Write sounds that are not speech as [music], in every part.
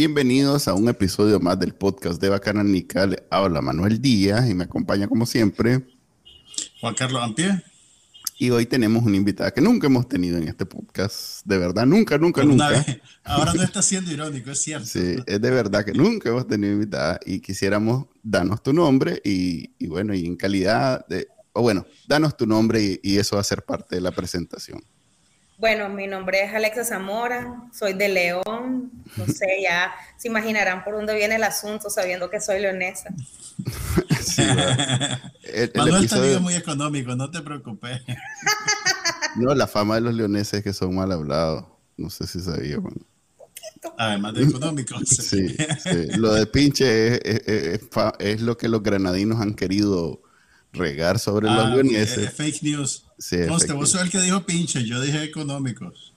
Bienvenidos a un episodio más del podcast de Bacana Nical. Habla Manuel Díaz y me acompaña como siempre Juan Carlos Ampie. Y hoy tenemos una invitada que nunca hemos tenido en este podcast. De verdad, nunca, nunca, nunca. Ahora no está siendo irónico, es cierto. Sí, es de verdad que nunca hemos tenido invitada y quisiéramos darnos tu nombre y, bueno, y en calidad de, o bueno, danos tu nombre y eso va a ser parte de la presentación. Bueno, mi nombre es Alexa Zamora, soy de León, no [laughs] sé, ya se imaginarán por dónde viene el asunto sabiendo que soy leonesa. sí, [laughs] el, Manuel episodio... muy económico, no te preocupes. [laughs] no, la fama de los leoneses es que son mal hablados, no sé si sabía. Además de económicos. sí, sí, lo de pinche es lo que los granadinos han querido regar sobre los ah, leoneses. fake news. Sí, vos sos el que dijo pinche, yo dije económicos.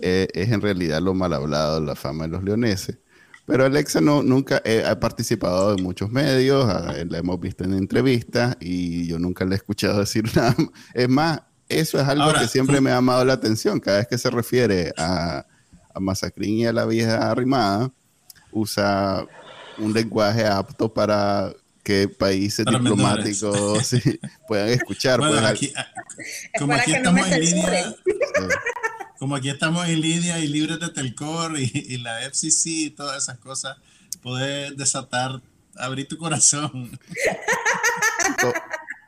Eh, es en realidad lo mal hablado, la fama de los leoneses. Pero Alexa no, nunca eh, ha participado en muchos medios, la hemos visto en entrevistas y yo nunca le he escuchado [laughs] decir nada. Es más, eso es algo que siempre me ha llamado la atención. Cada vez que se refiere a, a Masacrín y a la vieja arrimada, usa un lenguaje apto para que países diplomáticos puedan escuchar. como aquí estamos en línea, como aquí estamos en línea y libres de Telcor y, la FCC y todas esas cosas, poder desatar, abrir tu corazón.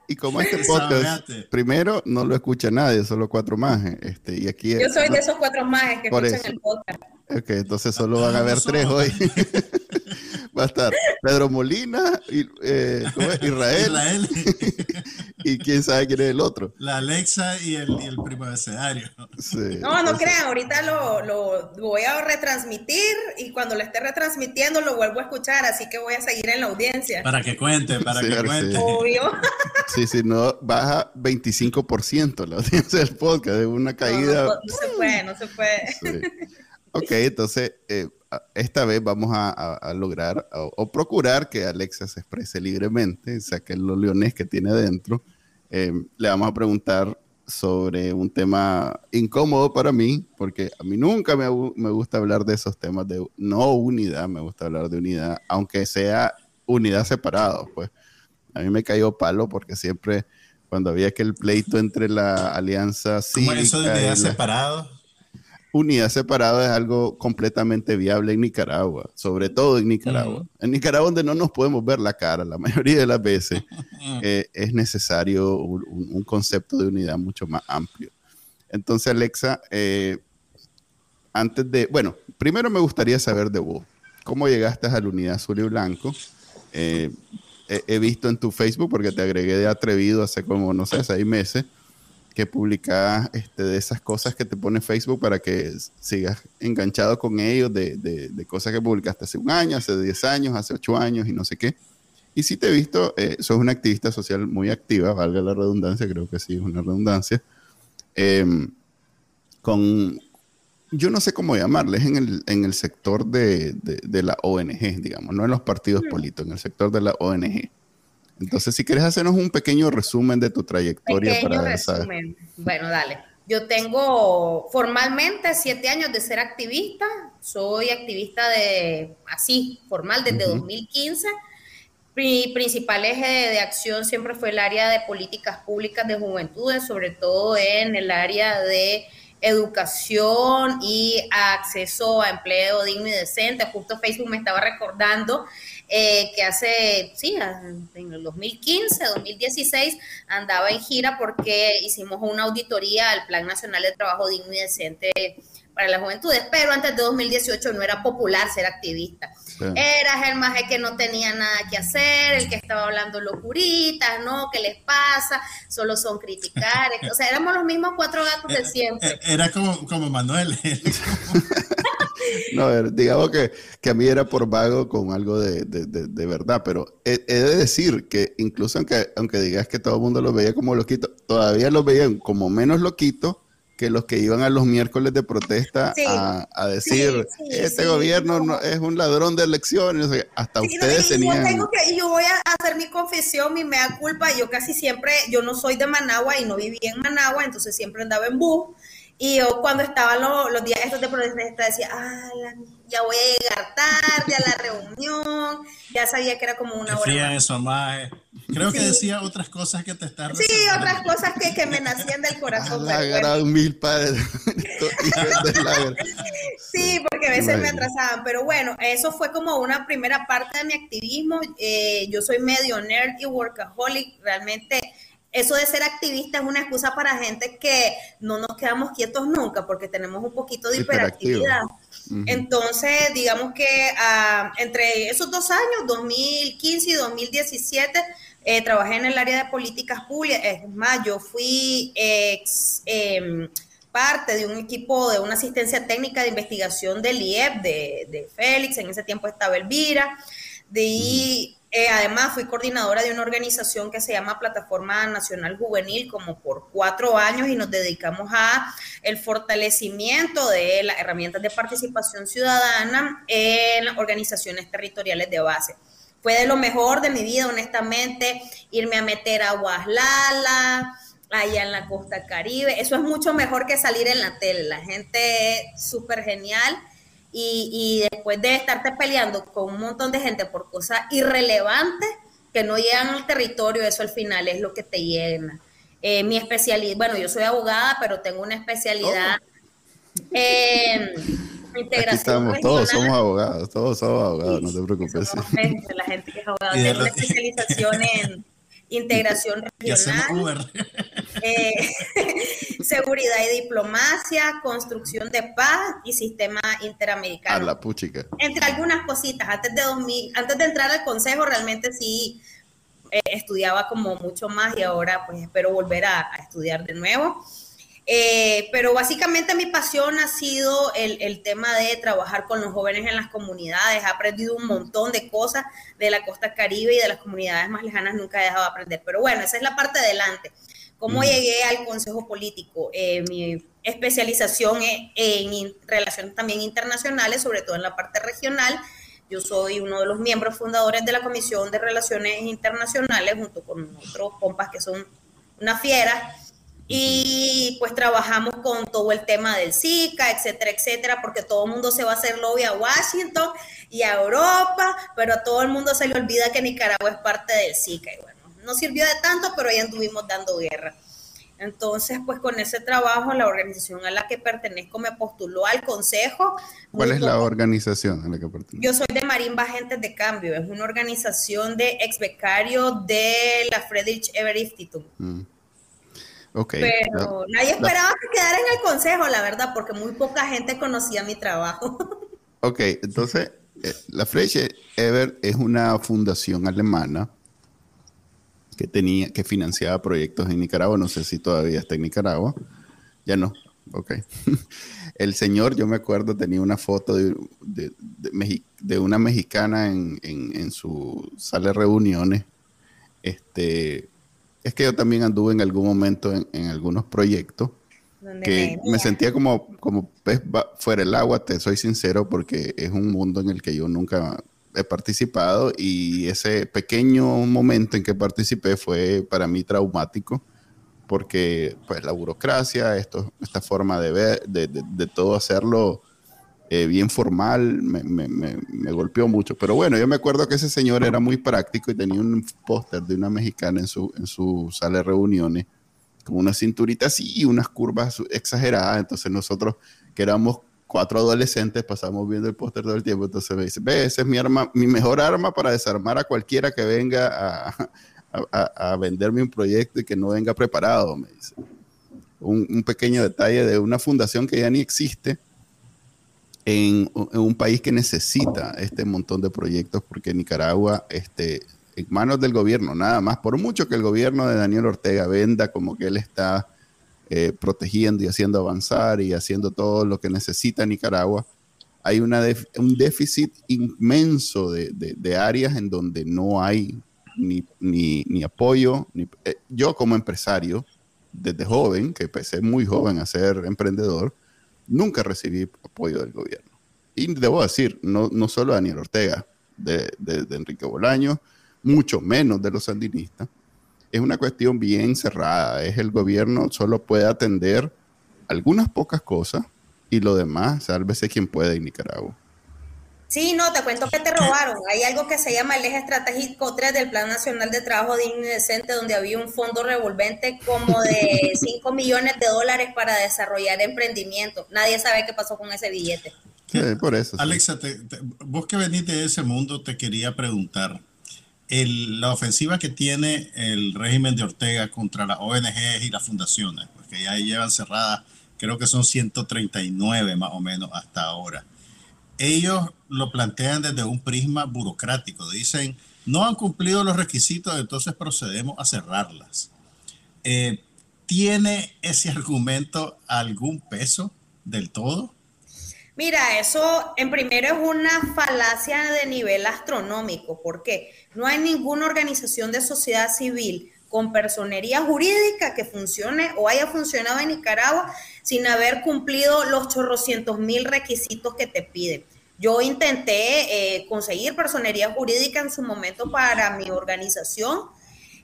Y como este podcast, primero no lo escucha nadie, solo cuatro más. Este, y aquí Yo soy de esos cuatro más que escuchan el podcast. Ok, entonces solo van a ver tres hoy. [laughs] Va a estar Pedro Molina, y, eh, Israel, [laughs] y quién sabe quién es el otro. La Alexa y el, y el primo abecedario. no, no crean, ahorita lo, lo, voy a retransmitir y cuando lo esté retransmitiendo lo vuelvo a escuchar, así que voy a seguir en la audiencia. Para que cuente, para que cuente. Obvio. [laughs] Sí, sí, no, baja 25% la audiencia del podcast, es una caída. No, se puede, no se puede. Ok, entonces eh, esta vez vamos a, lograr o, procurar que Alexa se exprese libremente, saque los leones que tiene dentro. Eh, le vamos a preguntar sobre un tema incómodo para mí, porque a mí nunca me, me, gusta hablar de esos temas de no unidad, me gusta hablar de unidad, aunque sea unidad separado, pues a mí me cayó palo porque siempre cuando había que el pleito entre la alianza cívica ¿Cómo eso de unidad separado? Unidad separada es algo completamente viable en Nicaragua, sobre todo en Nicaragua. En Nicaragua donde no nos podemos ver la cara la mayoría de las veces, [laughs] eh, es necesario un, concepto de unidad mucho más amplio. Entonces, Alexa, eh, antes de, bueno, primero me gustaría saber de vos, ¿cómo llegaste a la unidad azul y blanco? Eh, he visto en tu Facebook, porque te agregué de atrevido hace como, no sé, seis meses, que publicas este, de esas cosas que te pone Facebook para que sigas enganchado con ellos, de, de, cosas que publicaste hace un año, hace 10 años, hace 8 años y no sé qué. Y si te he visto, eh, sos una activista social muy activa, valga la redundancia, creo que sí es una redundancia, em, con, yo no sé cómo llamarles, en el, en el sector de, de, la ONG, digamos, no en los partidos políticos, en el sector de la ONG. Entonces, si quieres hacernos un pequeño resumen de tu trayectoria pequeño para resumen. Bueno, dale. Yo tengo formalmente siete años de ser activista. Soy activista de así, formal, desde 2015. Mi principal eje de, acción siempre fue el área de políticas públicas de juventudes, sobre todo en el área de educación y acceso a empleo digno y decente. Justo Facebook me estaba recordando eh, que hace, sí, en el 2015, 2016, andaba en gira porque hicimos una auditoría al Plan Nacional de Trabajo Digno y Decente para las juventudes, pero antes de 2018 no era popular ser activista. Eras el maje que no tenía nada que hacer, el que estaba hablando locuritas, ¿no? ¿Qué les pasa? Solo son criticar. [laughs] o sea, éramos los mismos cuatro gatos de siempre. Era como, como Manuel. [laughs] no, digamos que, que, a mí era por vago con algo de, de, de, verdad, pero he, de decir que incluso aunque, aunque digas que todo el mundo lo veía como loquito, todavía lo veían como menos loquito que los que iban a los miércoles de protesta a, decir, este gobierno no, es un ladrón de elecciones, hasta ustedes tenían... Yo, yo voy a hacer mi confesión, mi mea culpa, yo casi siempre, yo no soy de Managua y no viví en Managua, entonces siempre andaba en bus, y yo cuando estaban los, días estos de protesta decía, ah, ya voy a llegar tarde a la reunión, ya sabía que era como una hora. eso, más. Creo que decía otras cosas que te están Sí, otras cosas que, que, me nacían del corazón. La gran mil padres. [laughs] sí, porque a veces me atrasaban, pero bueno, eso fue como una primera parte de mi activismo. Eh, yo soy medio nerd y workaholic, realmente eso de ser activista es una excusa para gente que no nos quedamos quietos nunca porque tenemos un poquito de hiperactividad. Entonces, digamos que ah, entre esos dos años, 2015 y 2017, eh, trabajé en el área de políticas públicas. Es más, yo fui ex, em, parte de un equipo de una asistencia técnica de investigación del IEP, de, de Félix, en ese tiempo estaba Elvira. De ahí eh, además, fui coordinadora de una organización que se llama Plataforma Nacional Juvenil como por cuatro años y nos dedicamos a el fortalecimiento de las herramientas de participación ciudadana en organizaciones territoriales de base. Fue de lo mejor de mi vida, honestamente, irme a meter a Guaslala, allá en la costa caribe. Eso es mucho mejor que salir en la tele. La gente es súper genial y, después de estarte peleando con un montón de gente por cosas irrelevantes que no llegan al territorio, eso al final es lo que te llena. Eh, mi especialidad, bueno, yo soy abogada, pero tengo una especialidad en integración. estamos, todos somos abogados, todos somos abogados, no te preocupes. la gente que es abogada, tengo una especialización en integración regional, eh, [laughs] seguridad y diplomacia, construcción de paz y sistema interamericano. A la puchica. Entre algunas cositas, antes de, 2000, antes de entrar al consejo realmente sí eh, estudiaba como mucho más y ahora pues espero volver a estudiar de nuevo. Eh, pero básicamente mi pasión ha sido el, tema de trabajar con los jóvenes en las comunidades. He aprendido un montón de cosas de la costa caribe y de las comunidades más lejanas, nunca he dejado de aprender. Pero bueno, esa es la parte de adelante. ¿Cómo llegué al Consejo Político? Eh, mi especialización es en relaciones también internacionales, sobre todo en la parte regional. Yo soy uno de los miembros fundadores de la Comisión de Relaciones Internacionales, junto con otros compas que son una fiera y pues trabajamos con todo el tema del Zika, etcétera, etcétera, porque todo el mundo se va a hacer lobby a Washington y a Europa, pero a todo el mundo se le olvida que Nicaragua es parte del Zika. Y bueno, no sirvió de tanto, pero ahí anduvimos dando guerra. Entonces, pues con ese trabajo, la organización a la que pertenezco me postuló al consejo. ¿Cuál es la organización a la que pertenezco? Yo soy de Marimba Agentes de Cambio, es una organización de ex becarios de la Friedrich Ebert Institute. Mm. Pero nadie esperaba que quedara en el consejo, la verdad, porque muy poca gente conocía mi trabajo. [laughs] Ok, entonces, eh, la Fleche Ever es una fundación alemana que tenía, que financiaba proyectos en Nicaragua. No sé si todavía está en Nicaragua. Ya no. Ok. [laughs] El señor, yo me acuerdo, tenía una foto de, de, una mexicana en, en, en, su sala de reuniones. Este, es que yo también anduve en algún momento en, algunos proyectos que me, sentía como, como pez fuera el agua, te soy sincero, porque es un mundo en el que yo nunca he participado y ese pequeño momento en que participé fue para mí traumático porque pues la burocracia, esto, esta forma de ver, de, de todo hacerlo eh, bien formal, me, golpeó mucho. Pero bueno, yo me acuerdo que ese señor era muy práctico y tenía un póster de una mexicana en su, en su sala de reuniones, con una cinturita así y unas curvas exageradas. Entonces nosotros, que éramos cuatro adolescentes, pasamos viendo el póster todo el tiempo. Entonces me dice, ve, esa es mi arma, mi mejor arma para desarmar a cualquiera que venga a venderme un proyecto y que no venga preparado, me dice. Un, un pequeño detalle de una fundación que ya ni existe, en, un país que necesita este montón de proyectos porque Nicaragua, este, en manos del gobierno, nada más, por mucho que el gobierno de Daniel Ortega venda como que él está eh, protegiendo y haciendo avanzar y haciendo todo lo que necesita Nicaragua, hay una un déficit inmenso de, de, áreas en donde no hay ni, ni, apoyo. Eh, yo como empresario, desde joven, que empecé muy joven a ser emprendedor, nunca recibí apoyo del gobierno. Y debo decir, no, no solo de Daniel Ortega, de, de, Enrique Bolaño, mucho menos de los sandinistas. Es una cuestión bien cerrada. Es el gobierno solo puede atender algunas pocas cosas y lo demás, sálvese quien puede en Nicaragua. Sí, no, te cuento que te robaron. Hay algo que se llama el eje estratégico 3 del Plan Nacional de Trabajo Digno y Decente, donde había un fondo revolvente como de [laughs] 5 millones de dólares para desarrollar emprendimiento. Nadie sabe qué pasó con ese billete. Sí, por eso. Alexa, vos que venís de ese mundo, te quería preguntar. la ofensiva que tiene el régimen de Ortega contra las ONGs y las fundaciones, porque ya llevan cerradas creo que son 139 más o menos hasta ahora. Ellos lo plantean desde un prisma burocrático. Dicen, no han cumplido los requisitos, entonces procedemos a cerrarlas. Eh, ¿Tiene ese argumento algún peso del todo? Mira, eso en primero es una falacia de nivel astronómico, porque no hay ninguna organización de sociedad civil con personería jurídica que funcione o haya funcionado en Nicaragua sin haber cumplido los chorrocientos mil requisitos que te piden. Yo intenté eh, conseguir personería jurídica en su momento para mi organización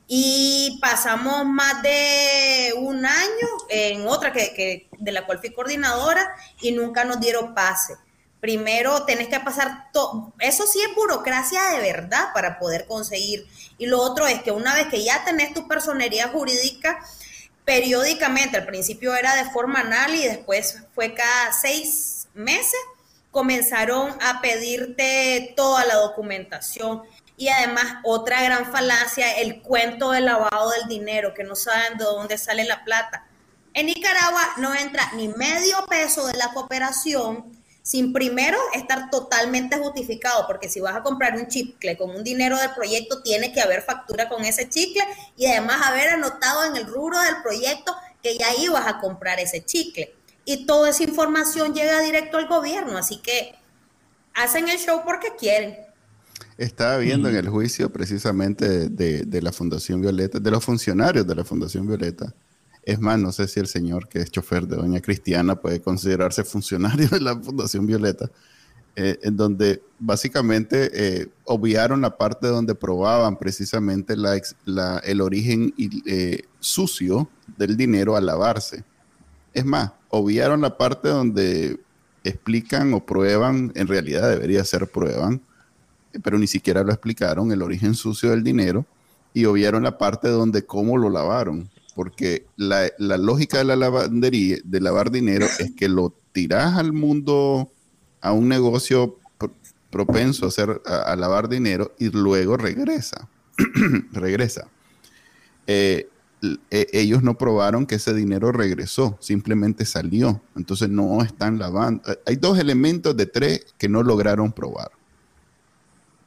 y pasamos más de un año en otra que, de la cual fui coordinadora y nunca nos dieron pase. Primero tenés que pasar todo, eso sí es burocracia de verdad para poder conseguir. Y lo otro es que una vez que ya tenés tu personería jurídica, periódicamente, al principio era de forma anal y después fue cada seis meses, comenzaron a pedirte toda la documentación. Y además, otra gran falacia, el cuento del lavado del dinero, que no saben de dónde sale la plata. En Nicaragua no entra ni medio peso de la cooperación sin primero estar totalmente justificado, porque si vas a comprar un chicle con un dinero del proyecto, tiene que haber factura con ese chicle y además haber anotado en el rubro del proyecto que ya ibas a comprar ese chicle. Y toda esa información llega directo al gobierno, así que hacen el show porque quieren. Estaba viendo en el juicio precisamente de, de la Fundación Violeta, de los funcionarios de la Fundación Violeta, es más, no sé si el señor que es chofer de Doña Cristiana puede considerarse funcionario de la Fundación Violeta, eh, en donde básicamente eh, obviaron la parte donde probaban precisamente el origen eh, sucio del dinero al lavarse. Es más, obviaron la parte donde explican o prueban, en realidad debería ser prueban, pero ni siquiera lo explicaron, el origen sucio del dinero, y obviaron la parte donde cómo lo lavaron porque la, lógica de la lavandería, de lavar dinero, es que lo tiras al mundo, a un negocio propenso a, hacer, a, lavar dinero y luego regresa. [clears throat] regresa. Eh, e, ellos no probaron que ese dinero regresó, simplemente salió. Entonces no están lavando. Hay dos elementos de tres que no lograron probar.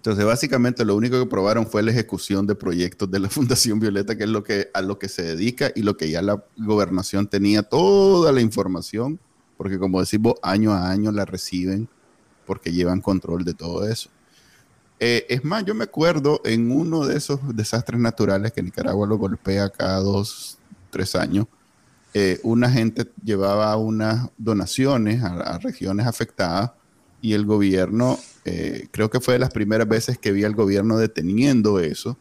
Entonces, básicamente lo único que probaron fue la ejecución de proyectos de la [laughs] Fundación Violeta, que es lo que, a lo que se dedica y lo que ya la gobernación tenía toda la información, porque como decimos, año a año la reciben porque llevan control de todo eso. Eh, es más, yo me acuerdo en uno de esos desastres naturales que Nicaragua lo golpea cada dos, tres años, eh, una gente llevaba unas donaciones a regiones afectadas y el gobierno, eh, creo que fue de las primeras veces que vi al gobierno deteniendo eso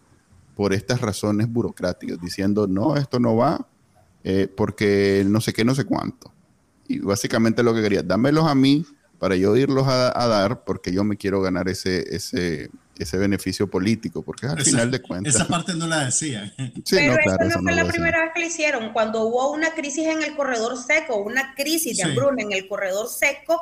por estas razones burocráticas, diciendo, no, esto no va eh, porque no sé qué, no sé cuánto. Y básicamente lo que quería, dámelos a mí para yo irlos a, dar porque yo me quiero ganar ese, ese, ese beneficio político, porque al final de cuentas... Esa parte no la decía. [laughs] Sí, Pero no, claro, no fue la primera vez que lo hicieron. Cuando hubo una crisis en el corredor seco, una crisis de hambruna en el corredor seco,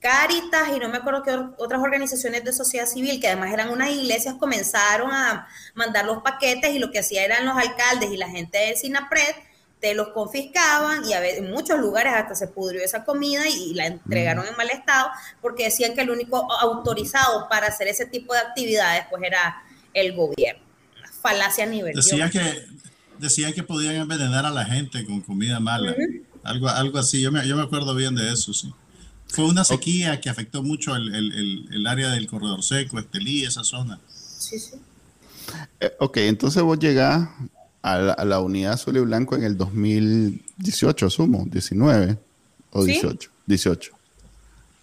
Caritas y no me acuerdo qué otras organizaciones de sociedad civil, que además eran unas iglesias, comenzaron a mandar los paquetes y lo que hacían eran los alcaldes y la gente del SINAPRED, te los confiscaban y a veces, en muchos lugares hasta se pudrió esa comida y, la entregaron en mal estado porque decían que el único autorizado para hacer ese tipo de actividades pues era el gobierno. falacia a nivel. Decían que, decían que podían envenenar a la gente con comida mala. algo, algo así, yo me, yo me acuerdo bien de eso, sí. Fue una sequía que afectó mucho el, área del corredor seco, Estelí, esa zona. Sí, sí. Eh, ok, entonces vos llegás a la, unidad azul y blanco en el 2018, asumo, 19 o 18. 18.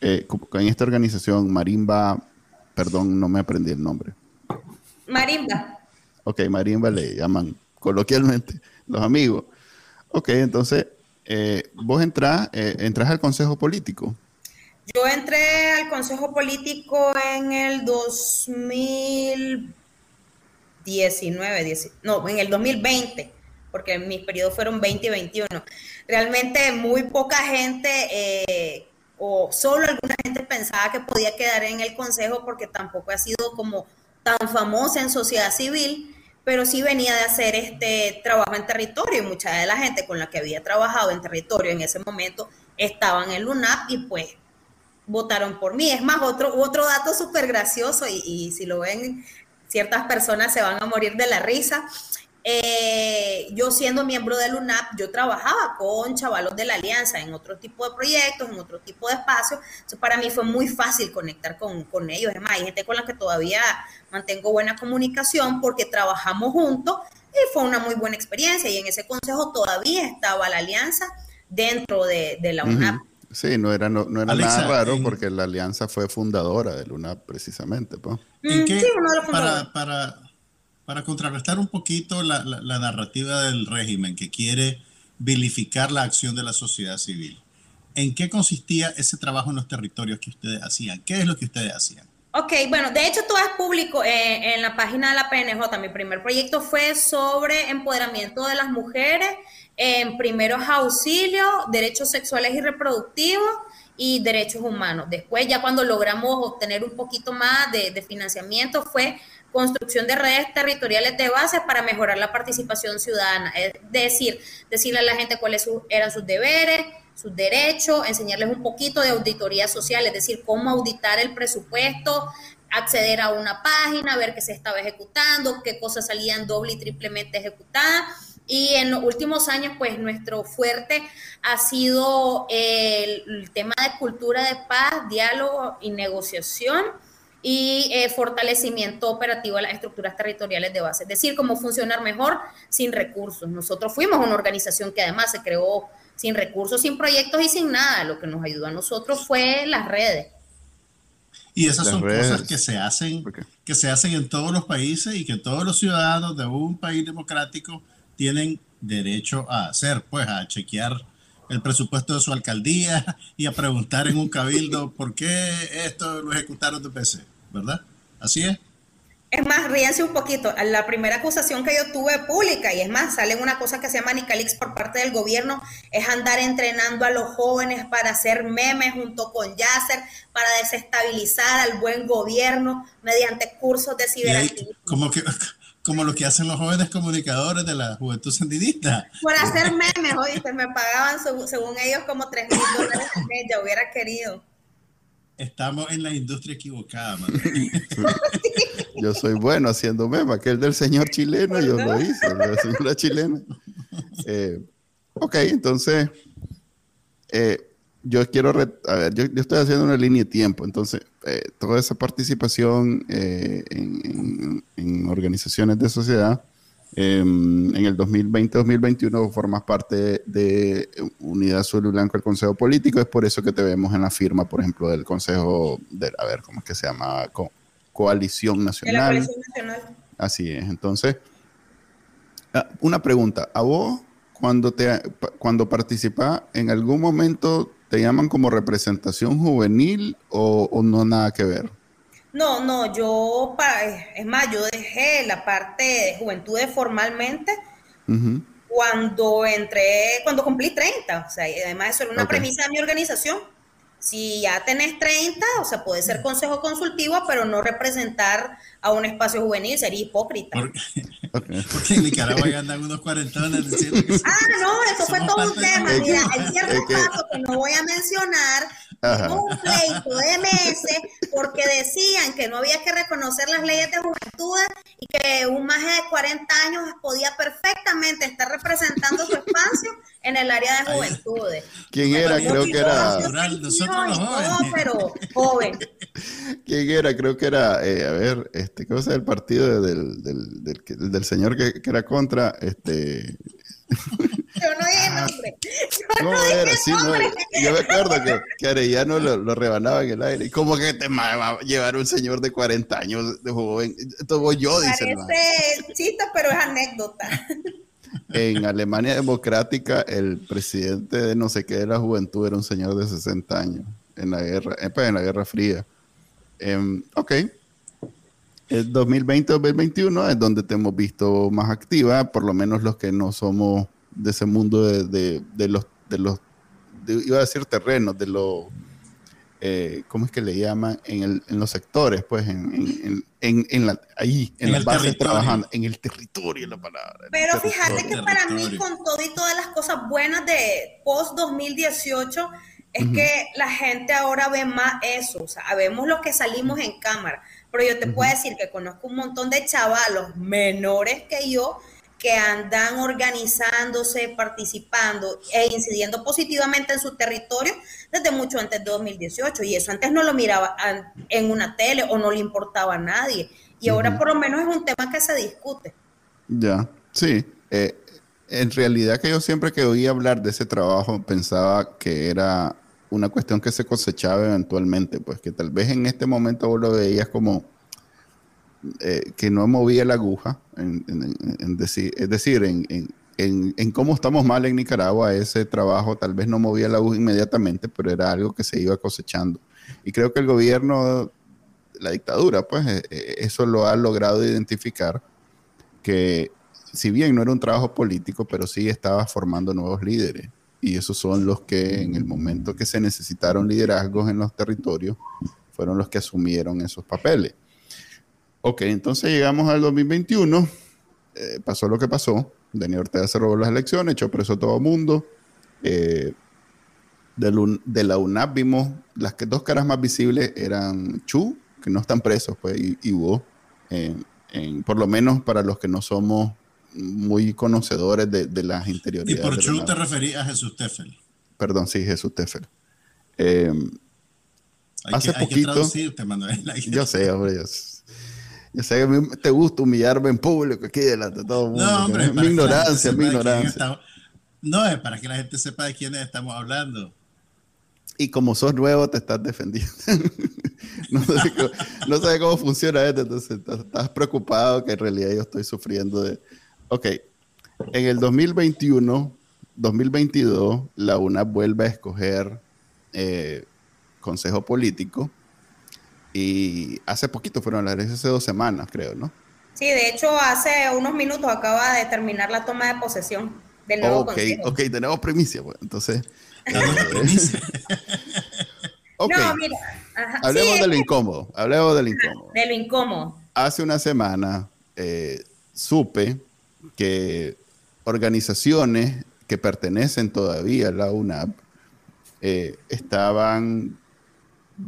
Eh, en esta organización, Marimba, perdón, no me aprendí el nombre. Marimba. Ok, Marimba le llaman coloquialmente [laughs] los amigos. Ok, entonces, eh, vos entrás, eh, entras al Consejo Político. Yo entré al Consejo Político en el 2019, no, en el 2020, porque mis periodos fueron 20 y 21. Realmente muy poca gente, eh, o solo alguna gente pensaba que podía quedar en el Consejo porque tampoco ha sido como tan famosa en sociedad civil pero sí venía de hacer este trabajo en territorio y mucha de la gente con la que había trabajado en territorio en ese momento estaban en LUNAP y pues votaron por mí. Es más, otro, otro dato súper gracioso y, y, si lo ven, ciertas personas se van a morir de la risa. Eh, yo siendo miembro del UNAP, yo trabajaba con chavalos de la Alianza en otro tipo de proyectos, en otro tipo de espacios. Entonces, para mí fue muy fácil conectar con, con ellos. Es más, hay gente con la que todavía mantengo buena comunicación porque trabajamos juntos y fue una muy buena experiencia. Y en ese consejo todavía estaba la Alianza dentro de, de la UNAP. Sí, no era, no, era nada raro porque la alianza fue fundadora del UNAP precisamente. ¿En qué, para, para, para contrarrestar un poquito la, narrativa del régimen que quiere vilificar la acción de la sociedad civil. ¿En qué consistía ese trabajo en los territorios que ustedes hacían? ¿Qué es lo que ustedes hacían? Ok, bueno, de hecho todo es público eh, en la página de la PNJ. Mi primer proyecto fue sobre empoderamiento de las mujeres en primeros auxilios, derechos sexuales y reproductivos y derechos humanos. Después, ya cuando logramos obtener un poquito más de, financiamiento, fue construcción de redes territoriales de base para mejorar la participación ciudadana. Es decir, decirle a la gente cuáles eran sus deberes, sus derechos, enseñarles un poquito de auditoría social, es decir, cómo auditar el presupuesto, acceder a una página, ver qué se estaba ejecutando, qué cosas salían doble y triplemente ejecutadas. Y en los últimos años, pues nuestro fuerte ha sido el, el tema de cultura de paz, diálogo y negociación y eh, fortalecimiento operativo de las estructuras territoriales de base, es decir, cómo funcionar mejor sin recursos. Nosotros fuimos una organización que además se creó sin recursos, sin proyectos y sin nada. Lo que nos ayudó a nosotros fue las redes. Y esas son cosas que se hacen, que se hacen en todos los países y que todos los ciudadanos de un país democrático tienen derecho a hacer, pues a chequear el presupuesto de su alcaldía [laughs] y a preguntar en un cabildo por qué esto lo ejecutaron de PC. ¿verdad? Así es. Es más, ríense un poquito. La primera acusación que yo tuve pública, y es más, sale una cosa que se llama Nicalix por parte del gobierno, es andar entrenando a los jóvenes para hacer memes junto con Yasser, para desestabilizar al buen gobierno mediante cursos de ciberactivismo. Como que [laughs] como lo que hacen los jóvenes comunicadores de la juventud sandinista. Por hacer memes, oíste, me pagaban según ellos como 3 mil dólares al mes, ya hubiera querido. Estamos en la industria equivocada, [laughs] Yo soy bueno haciendo memes, aquel del señor chileno, yo lo hice, la señora chilena. Eh, ok, entonces, eh, yo quiero, a ver, yo, estoy haciendo una línea de tiempo, entonces, eh, toda esa participación en, organizaciones de sociedad, em, en el 2020-2021 formas parte de Unidad Azul y Blanco del Consejo Político, es por eso que te vemos en la firma, por ejemplo, del Consejo, de, a ver, ¿cómo es que se llama? Coalición Nacional. Coalición Nacional. Así es, entonces, ah, una pregunta, ¿a vos cuando, te, cuando participas, en algún momento te llaman como representación juvenil o no nada que ver? No, no, yo, es más, yo dejé la parte de juventudes formalmente cuando entré, cuando cumplí 30, o sea, además eso era una premisa de mi organización. Si ya tenés 30, o sea, puede ser consejo consultivo, pero no representar a un espacio juvenil, sería hipócrita. [laughs] Porque, en Nicaragua ya andan unos cuarentones diciendo Ah, no, eso fue todo un tema. Mira, hay ciertos casos que no voy a mencionar, un pleito de meses porque decían que no había que reconocer las leyes de juventud y que un más de 40 años podía perfectamente estar representando su espacio en el área de juventudes. ¿Quién era? Creo que era. No, pero joven. ¿Quién era? Creo que era, eh, a ver, este, ¿qué va el partido del, del, del, del señor que, que, era contra? Este, yo no dije nombre. Yo [laughs] no, era? Sí, no, yo me acuerdo que, que Arellano lo, lo, rebanaba en el aire. ¿Y cómo que te va a llevar un señor de 40 años de joven? Esto voy yo, dice. Parece chiste, pero es anécdota. En Alemania Democrática, el presidente de no sé qué de la juventud era un señor de 60 años en la guerra, eh, pues, en la Guerra Fría. Um, ok, el 2020-2021 es donde te hemos visto más activa, por lo menos los que no somos de ese mundo de, de, los, de los iba a decir terrenos, de los, eh, ¿cómo es que le llaman? En, el, en los sectores, pues, en, en, en la, ahí, en, las bases trabajando, en el territorio, la palabra. Pero fíjate que para mí, con todo y todas las cosas buenas de post-2018, es que la gente ahora ve más eso, o sea, vemos lo que salimos en cámara. Pero yo te puedo decir que conozco un montón de chavalos menores que yo que andan organizándose, participando e incidiendo positivamente en su territorio desde mucho antes de 2018. Y eso antes no lo miraba en una tele o no le importaba a nadie. Y ahora por lo menos es un tema que se discute. Ya, sí. Eh, en realidad que yo siempre que oía hablar de ese trabajo pensaba que era una cuestión que se cosechaba eventualmente, pues que tal vez en este momento vos lo veías como eh, que no movía la aguja, en, es decir, en, cómo estamos mal en Nicaragua, ese trabajo tal vez no movía la aguja inmediatamente, pero era algo que se iba cosechando. Y creo que el gobierno, la dictadura, pues eh, eh, eso lo ha logrado identificar, que si bien no era un trabajo político, pero sí estaba formando nuevos líderes y esos son los que en el momento que se necesitaron liderazgos en los territorios, fueron los que asumieron esos papeles. Ok, entonces llegamos al 2021, eh, pasó lo que pasó, Daniel Ortega se robó las elecciones, echó preso a todo el mundo. Eh, de, la UNAP vimos las que, dos caras más visibles eran Chu, que no están presos, pues, y, y Hugo, por lo menos para los que no somos muy conocedores de, de las interioridades. Y por Chu te referías a Jesús Teffel. Perdón, sí, Jesús Teffel. Eh, hace poquito. yo sé, hombre. Yo, sé que te gusta humillarme en público aquí delante de todo el mundo. No, hombre, mi ignorancia, mi ignorancia. no, es para que la gente sepa de quiénes estamos hablando. Y como sos nuevo, te estás defendiendo. [laughs] no, sé cómo, no cómo funciona esto, entonces estás preocupado que en realidad yo estoy sufriendo de, Ok, en el 2021, 2022, la UNA vuelve a escoger eh, consejo político y hace poquito fueron las hace dos semanas, creo, ¿no? Sí, de hecho, hace unos minutos acaba de terminar la toma de posesión del nuevo okay, Ok, tenemos primicia, pues. Entonces. [laughs] okay. No, mira. Hablemos de lo incómodo. Hablemos de lo incómodo. De lo incómodo. Hace una semana eh, supe que organizaciones que pertenecen todavía a la UNAP eh, estaban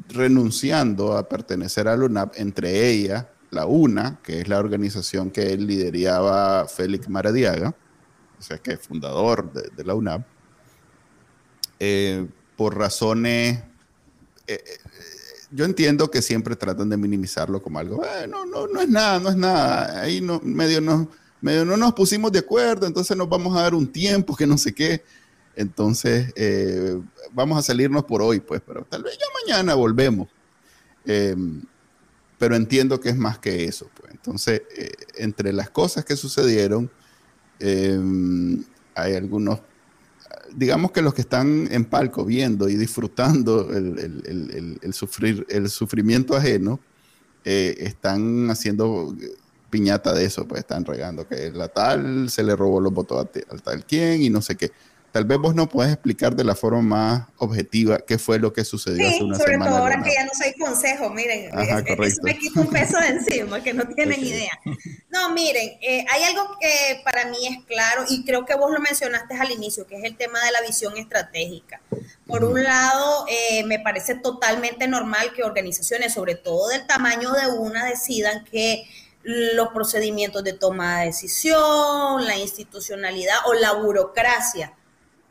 renunciando a pertenecer a la UNAP, entre ellas la UNA, que es la organización que él lideraba Félix Maradiaga, o sea que es fundador de, la UNAP, eh, por razones... Eh, yo entiendo que siempre tratan de minimizarlo como algo, no, no, no es nada, no es nada, ahí no, medio no, medio no nos pusimos de acuerdo, entonces nos vamos a dar un tiempo que no sé qué. Entonces, eh, vamos a salirnos por hoy, pues, pero tal vez ya mañana volvemos. Em, pero entiendo que es más que eso. Pues. Entonces, eh, entre las cosas que sucedieron, em, hay algunos, digamos que los que están en palco viendo y disfrutando el, sufrir, el sufrimiento ajeno, eh, están haciendo piñata de eso, pues están regando que la tal se le robó los votos al tal quien y no sé qué. Tal vez vos no puedes explicar de la forma más objetiva qué fue lo que sucedió hace una sobre semana. Sobre todo ahora que ya no soy consejo, miren, me quito un peso de [laughs] encima, que no tienen idea. No, miren, eh, hay algo que para mí es claro y creo que vos lo mencionaste al inicio, que es el tema de la visión estratégica. Por un lado, eh, me parece totalmente normal que organizaciones, sobre todo del tamaño de una, decidan que los procedimientos de toma de decisión, la institucionalidad o la burocracia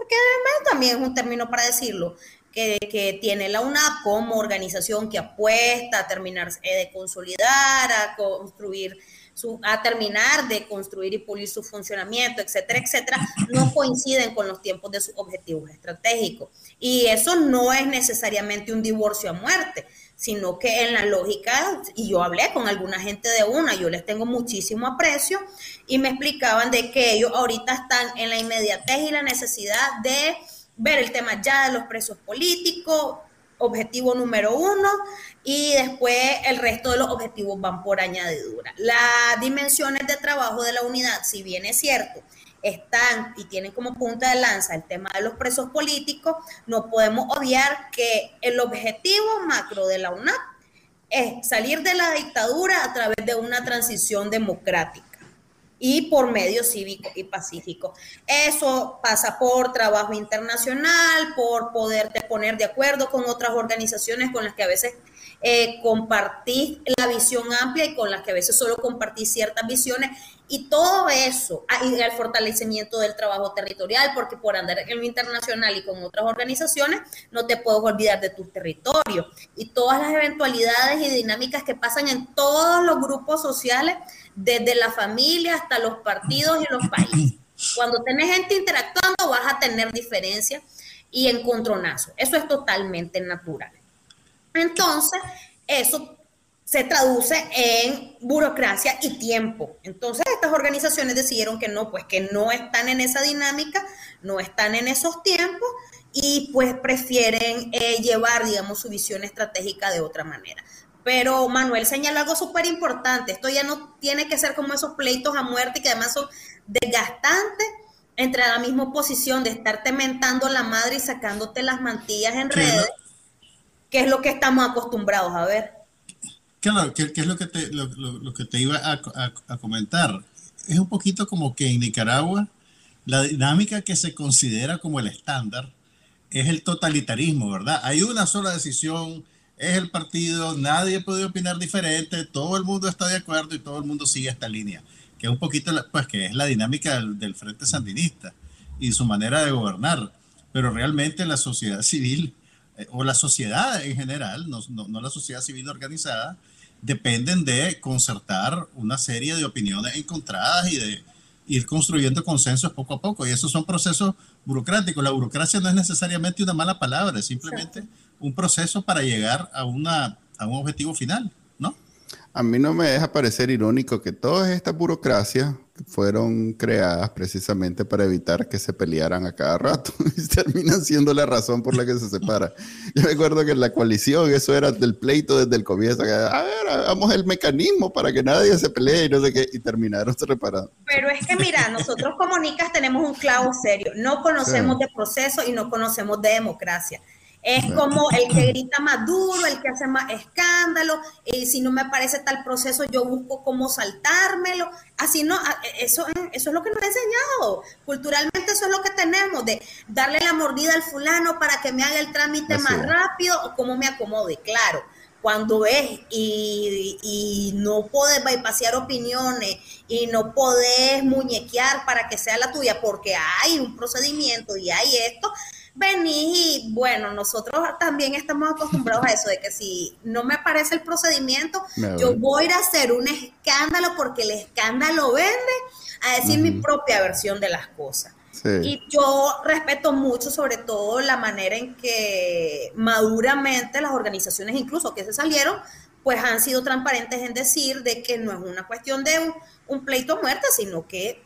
porque además también es un término para decirlo, que, que, tiene la UNAP como organización que apuesta a terminar eh, de consolidar, a construir, su, a terminar de construir y pulir su funcionamiento, etcétera, etcétera, no coinciden con los tiempos de sus objetivos estratégicos. Y eso no es necesariamente un divorcio a muerte, sino que en la lógica, y yo hablé con alguna gente de una, yo les tengo muchísimo aprecio, y me explicaban de que ellos ahorita están en la inmediatez y la necesidad de ver el tema ya de los presos políticos, objetivo número uno, y después el resto de los objetivos van por añadidura. Las dimensiones de trabajo de la unidad, si bien es cierto, están y tienen como punta de lanza el tema de los presos políticos, no podemos obviar que el objetivo macro de la UNAP es salir de la dictadura a través de una transición democrática y por medio cívico y pacífico. Eso pasa por trabajo internacional, por poderte poner de acuerdo con otras organizaciones con las que a veces eh, compartís la visión amplia y con las que a veces solo compartís ciertas visiones y todo eso, ah, y el fortalecimiento del trabajo territorial, porque por andar en lo internacional y con otras organizaciones, no te puedes olvidar de tu territorio. Y todas las eventualidades y dinámicas que pasan en todos los grupos sociales, desde la familia hasta los partidos y los países. Cuando tenés gente interactuando, vas a tener diferencias y encontronazos. Eso es totalmente natural. Entonces, eso se traduce en burocracia y tiempo. Entonces estas organizaciones decidieron que no, pues que no están en esa dinámica, no están en esos tiempos y pues prefieren eh, llevar, digamos, su visión estratégica de otra manera. Pero Manuel señala algo súper importante, esto ya no tiene que ser como esos pleitos a muerte que además son desgastantes entre la misma posición de estarte mentando la madre y sacándote las mantillas en redes, que es lo que estamos acostumbrados a ver. Claro, ¿qué, es lo que te, lo, que te iba a, comentar? Es un poquito como que en Nicaragua la dinámica que se considera como el estándar es el totalitarismo, ¿verdad? Hay una sola decisión, es el partido, nadie puede opinar diferente, todo el mundo está de acuerdo y todo el mundo sigue esta línea, que es un poquito, pues que es la dinámica del, Frente Sandinista y su manera de gobernar. Pero realmente la sociedad civil eh, o la sociedad en general, no, no, la sociedad civil organizada, dependen de concertar una serie de opiniones encontradas y de ir construyendo consensos poco a poco. Y esos son procesos burocráticos. La burocracia no es necesariamente una mala palabra, es simplemente un proceso para llegar a, una, a un objetivo final, ¿no? A mí no me deja parecer irónico que todas estas burocracias fueron creadas precisamente para evitar que se pelearan a cada rato [laughs] y terminan siendo la razón por la que se separa. Yo recuerdo que en la coalición eso era del pleito desde el comienzo, a ver, hagamos el mecanismo para que nadie se pelee y no sé qué, y terminaron [laughs] separados. Pero es que mira, nosotros como Nicas tenemos un clavo serio, no conocemos de proceso y no conocemos de democracia. Es como el que grita más duro, el que hace más escándalo, y si no me parece tal proceso, yo busco cómo saltármelo. Así no, eso, eso es lo que nos ha enseñado. Culturalmente eso es lo que tenemos, de darle la mordida al fulano para que me haga el trámite más rápido o cómo me acomode. Claro, cuando es y, y no puedes bypassar opiniones y no podés muñequear para que sea la tuya porque hay un procedimiento y hay esto, venís y bueno, nosotros también estamos acostumbrados a eso, de que si no me parece el procedimiento, yo voy a ir a hacer un escándalo porque el escándalo vende a decir mi propia versión de las cosas. Y yo respeto mucho sobre todo la manera en que maduramente las organizaciones, incluso que se salieron, pues han sido transparentes en decir de que no es una cuestión de un, un pleito muerte, sino que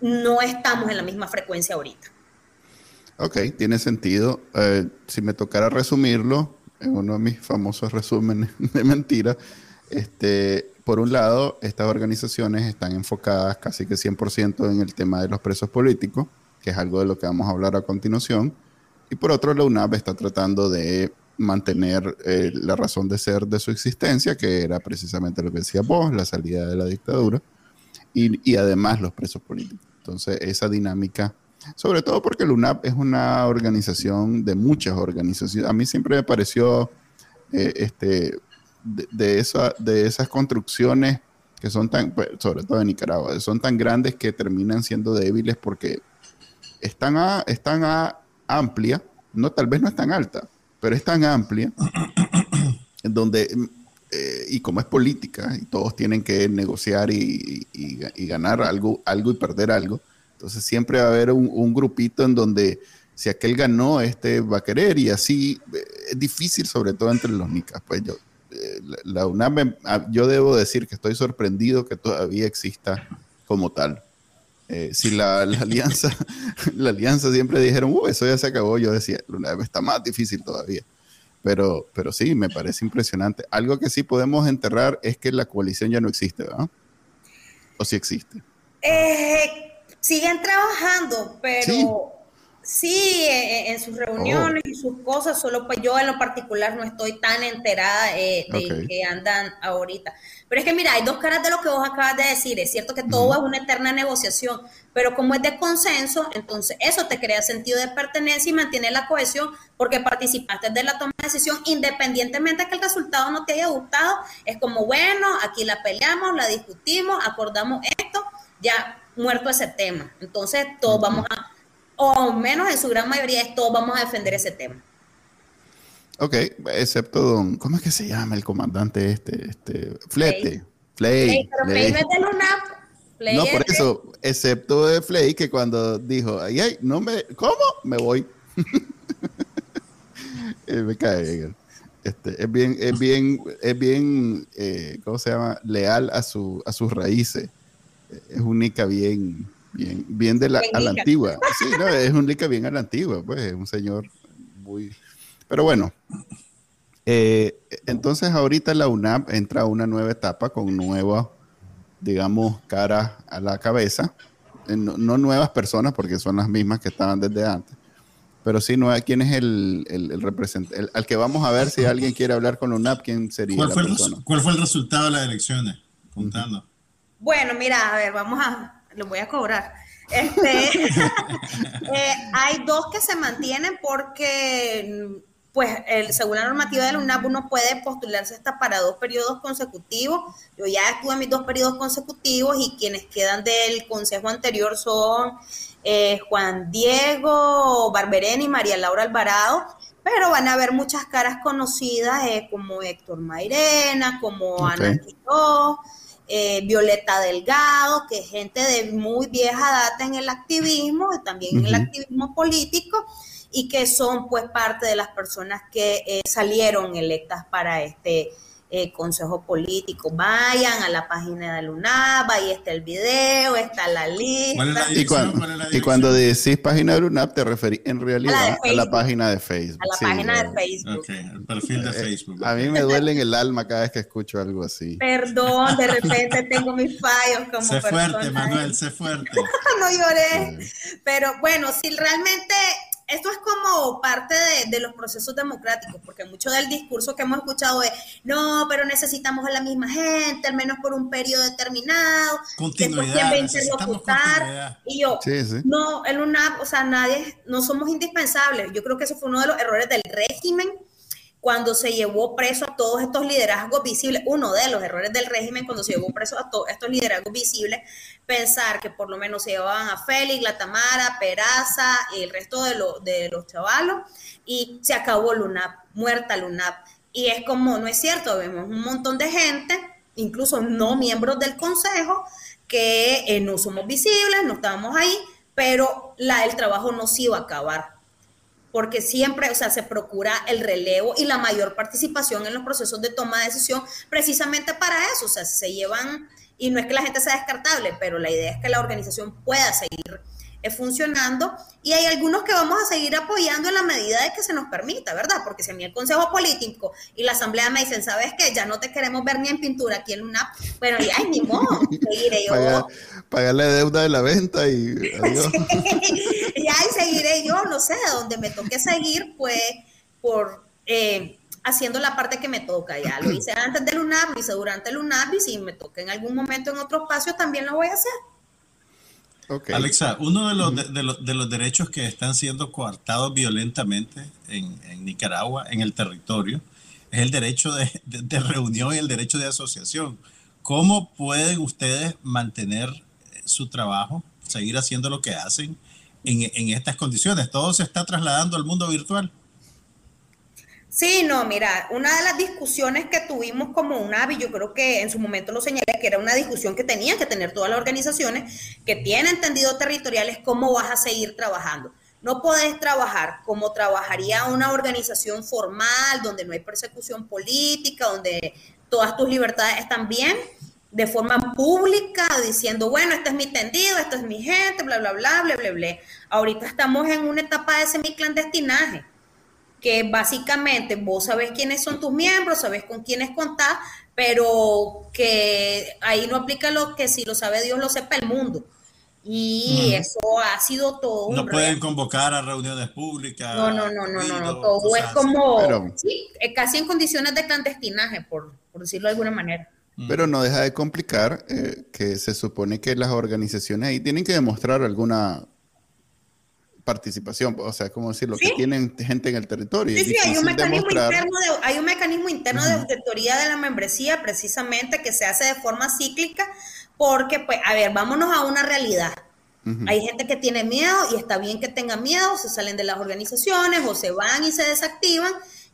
no estamos en la misma frecuencia ahorita. Ok, tiene sentido. Eh, si me tocara resumirlo, en uno de mis famosos resúmenes [laughs] de mentira, este, por un lado, estas organizaciones están enfocadas casi que 100% en el tema de los presos políticos, que es algo de lo que vamos a hablar a continuación. Y por otro, la UNAP está tratando de mantener eh, la razón de ser de su existencia, que era precisamente lo que decía vos, la salida de la dictadura, y, y además los presos políticos. Entonces, esa dinámica, sobre todo porque la UNAP es una organización de muchas organizaciones. A mí siempre me pareció eh, este, de, de, de esas construcciones que son tan, pues, sobre todo en Nicaragua, son tan grandes que terminan siendo débiles porque están a, están a amplia, no, tal vez no es tan alta, pero es tan amplia, en donde, eh, y como es política, y todos tienen que negociar y, y, ganar algo, algo y perder algo, entonces siempre va a haber un, un, grupito en donde si aquel ganó, este va a querer, y así eh, es difícil, sobre todo entre los nicas, pues yo, la UNAM, ah, yo debo decir que estoy sorprendido que todavía exista como tal. Eh, si la, [laughs] alianza, la alianza siempre dijeron, uh, eso ya se acabó, yo decía, la UNAM está más difícil todavía. Pero, pero sí, me parece impresionante. Algo que sí podemos enterrar es que la coalición ya no existe, ¿verdad? ¿O sí existe? Eh, siguen trabajando, pero Sí, e, e, en, sus reuniones y sus cosas, solo pues yo en lo particular no estoy tan enterada eh, de que andan ahorita. Pero es que mira, hay dos caras de lo que vos acabas de decir. Es cierto que todo es una eterna negociación, pero como es de consenso, entonces eso te crea sentido de pertenencia y mantiene la cohesión porque participaste de la toma de decisión independientemente de que el resultado no te haya gustado. Es como, bueno, aquí la peleamos, la discutimos, acordamos esto, ya muerto ese tema. Entonces todos vamos a o menos en su gran mayoría, todos vamos a defender ese tema. Ok, excepto don, ¿cómo es que se llama el comandante este? este Flete. Flay. pero Flay no es de Luna. no, por eso, excepto de Flay, que cuando dijo, ay, ay, no me, ¿cómo? Me voy. [laughs] Eh, me cae este, es bien, es bien, es bien, eh, ¿cómo se llama? Leal a, su, a sus raíces. Es única bien, bien, bien de la, a la antigua. Sí, no, es un lica bien a la antigua, pues es un señor muy... Pero bueno, eh, entonces ahorita la UNAP entra a una nueva etapa con nuevas, digamos, caras a la cabeza. Eh, no, nuevas personas, porque son las mismas que estaban desde antes, pero sí, nueva, ¿quién es el, el, representante? al que vamos a ver si alguien quiere hablar con la UNAP, ¿quién sería ¿Cuál, la fue, persona? El, ¿Cuál fue el resultado de las elecciones? Contando. Bueno, mira, a ver, vamos a, lo voy a cobrar. Este, [laughs] eh, hay dos que se mantienen porque, pues, el, según la normativa del UNAP, uno puede postularse hasta para dos periodos consecutivos. Yo ya estuve en mis dos periodos consecutivos y quienes quedan del consejo anterior son eh, Juan Diego Barberén y María Laura Alvarado. Pero van a haber muchas caras conocidas eh, como Héctor Mairena, como Ana Quiroz, eh, Violeta Delgado, que es gente de muy vieja data en el activismo, también en el activismo político, y que son pues parte de las personas que eh, salieron electas para este eh, consejo político. Vayan a la página de LUNAP, ahí está el video, está la lista. y, cuando, decís página de LUNAP, te referís en realidad a la, página de Facebook. A la página de Facebook. el perfil de eh, Facebook. a mí me [laughs] duele en el alma cada vez que escucho algo así. Perdón, de [laughs] repente tengo mis fallos como Sé fuerte, Manuel, sé fuerte. [laughs] no lloré. Pero bueno, si realmente esto es como parte de, los procesos democráticos, porque mucho del discurso que hemos escuchado es, no, pero necesitamos a la misma gente, al menos por un periodo determinado, continuidad, y yo, no, en una, o sea, nadie, no somos indispensables. Yo creo que eso fue uno de los errores del régimen cuando se llevó preso a todos estos liderazgos visibles, uno de los errores del régimen cuando se llevó preso a todos estos liderazgos visibles, pensar que por lo menos se llevaban a Félix, la Tamara, Peraza y el resto de, los chavalos y se acabó Lunap, muerta Lunap. Y es como, no es cierto, vemos un montón de gente, incluso no miembros del consejo, que eh, no somos visibles, no estábamos ahí, pero la, el trabajo no se iba a acabar porque siempre, o sea, se procura el relevo y la mayor participación en los procesos de toma de decisión precisamente para eso, o sea, se llevan, y no es que la gente sea descartable, pero la idea es que la organización pueda seguir funcionando y hay algunos que vamos a seguir apoyando en la medida de que se nos permita, ¿verdad? Porque si a mí el Consejo Político y la Asamblea me dicen, ¿sabes qué? Ya no te queremos ver ni en pintura aquí en UNAP, bueno, ya ni modo, seguiré yo. [laughs] Pagar, pagar, la deuda de la venta y [laughs] adiós. Y ahí seguiré yo, no sé, donde me toque seguir, pues, por eh, haciendo la parte que me toca. Ya lo hice antes del UNAP, lo hice durante el UNAP y si me toca en algún momento en otro espacio, también lo voy a hacer. Alexa, uno de los, de, los, de los, derechos que están siendo coartados violentamente en, en, Nicaragua, en el territorio, es el derecho de, de, reunión y el derecho de asociación. ¿Cómo pueden ustedes mantener su trabajo, seguir haciendo lo que hacen en, estas condiciones? Todo se está trasladando al mundo virtual. Sí, no, mira, una de las discusiones que tuvimos como UNAVI, yo creo que en su momento lo señalé, que era una discusión que tenían que tener todas las organizaciones que tienen entendido territoriales, cómo vas a seguir trabajando. No podés trabajar como trabajaría una organización formal, donde no hay persecución política, donde todas tus libertades están bien, de forma pública, diciendo, bueno, este es mi tendido, esto es mi gente, bla, bla, bla, bla, bla, bla. Ahorita estamos en una etapa de semiclandestinaje que básicamente vos sabés quiénes son tus miembros, sabés con quiénes contás, pero que ahí no aplica lo que si lo sabe Dios, lo sepa el mundo. Y eso ha sido todo. No pueden convocar a reuniones públicas. No, no, no, no, no, no. todo es como, sí, eh, casi en condiciones de clandestinaje, por, por decirlo de alguna manera. Pero no deja de complicar eh, que se supone que las organizaciones ahí tienen que demostrar alguna participación, o sea, como decirlo, que tienen gente en el territorio. Sí, sí, hay un, mecanismo interno de, hay un mecanismo interno de auditoría de la membresía precisamente que se hace de forma cíclica porque, pues, a ver, vámonos a una realidad. Hay gente que tiene miedo y está bien que tenga miedo, se salen de las organizaciones o se van y se desactivan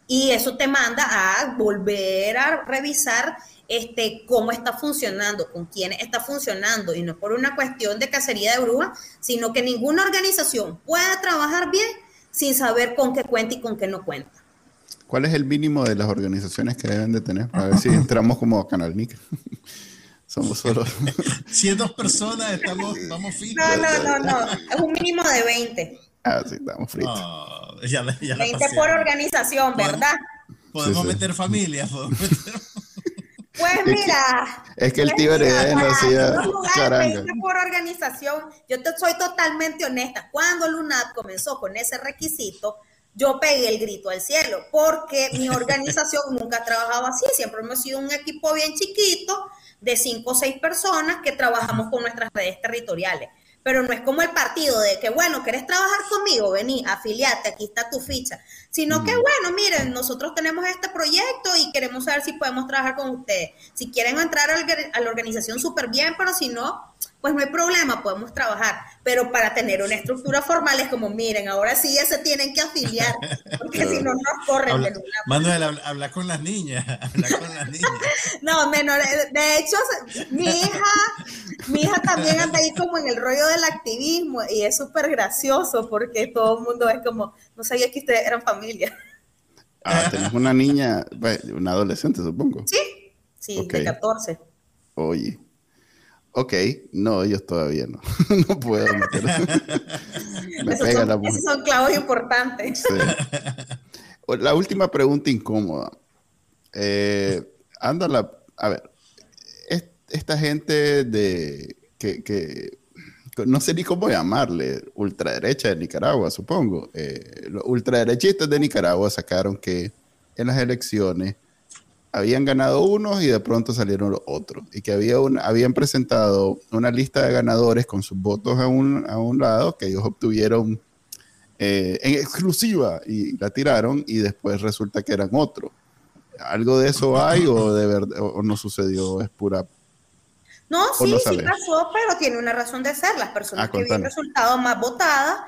y eso te manda a volver a revisar este, cómo está funcionando, con quién está funcionando, y no por una cuestión de cacería de brujas, sino que ninguna organización pueda trabajar bien sin saber con qué cuenta y con qué no cuenta. ¿Cuál es el mínimo de las organizaciones que deben de tener? Para ver si entramos como a Canal Nick. [laughs] Somos solo... si es dos personas, estamos, vamos fijos. No, no, no, no. Es un mínimo de 20. Ah, sí, estamos fritos. 20 por organización, ¿verdad? Podemos meter. Podemos meter... [laughs] Pues mira. Es que el tío Heredero hacía charanga. por organización, yo te soy totalmente honesta. Cuando Lunat comenzó con ese requisito, yo pegué el grito al cielo, porque mi [laughs] organización nunca ha trabajado así. Siempre hemos sido un equipo bien chiquito de cinco o seis personas que trabajamos con nuestras redes territoriales pero no es como el partido de que, bueno, ¿querés trabajar conmigo? Vení, afiliate, aquí está tu ficha. Sino que, bueno, miren, nosotros tenemos este proyecto y queremos saber si podemos trabajar con ustedes. Si quieren entrar a la organización, súper bien, pero si no, pues no hay problema, podemos trabajar. Pero para tener una estructura formal es como, miren, ahora sí ya se tienen que afiliar, porque si no, nos corren habla, de Manuel, habla, con las niñas, [laughs] habla con las niñas. no, menor, de hecho, mi hija, mi hija también anda ahí como en el rollo del activismo y es súper gracioso porque todo el mundo es como, no sabía que ustedes eran familia. Ah, tenés una niña, una adolescente, supongo. Sí, sí, de 14. Oye. Ok, no, ellos todavía no. [laughs] no puedo meter. [laughs] Me esos, pega son, la esos son clavos importantes. La última pregunta incómoda. Eh, anda la. A ver, esta gente de. Que, que, no sé ni cómo llamarle, ultraderecha de Nicaragua, supongo. Eh, los ultraderechistas de Nicaragua sacaron que en las elecciones habían ganado unos y de pronto salieron otros. Y que había un, habían presentado una lista de ganadores con sus votos a un, a un lado que ellos obtuvieron eh, en exclusiva y la tiraron y después resulta que eran otros. ¿Algo de eso hay o, de verdad, o no sucedió? Es pura... No, sí, sí pasó, pero tiene una razón de ser. Las personas ah, que habían resultado más votadas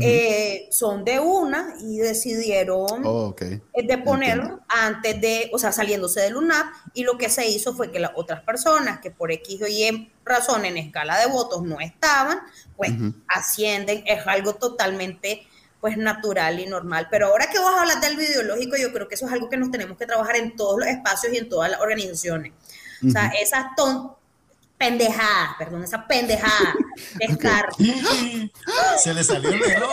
eh, son de una y decidieron oh, eh, de ponerlo antes de, o sea, saliéndose del UNAP y lo que se hizo fue que las otras personas que por X o Y razón en escala de votos no estaban, pues ascienden, es algo totalmente pues natural y normal. Pero ahora que vos hablas del ideológico, yo creo que eso es algo que nos tenemos que trabajar en todos los espacios y en todas las organizaciones. O sea, esas ton pendejada, perdón, esa pendejada de estar. [gasps] Se le salió el león.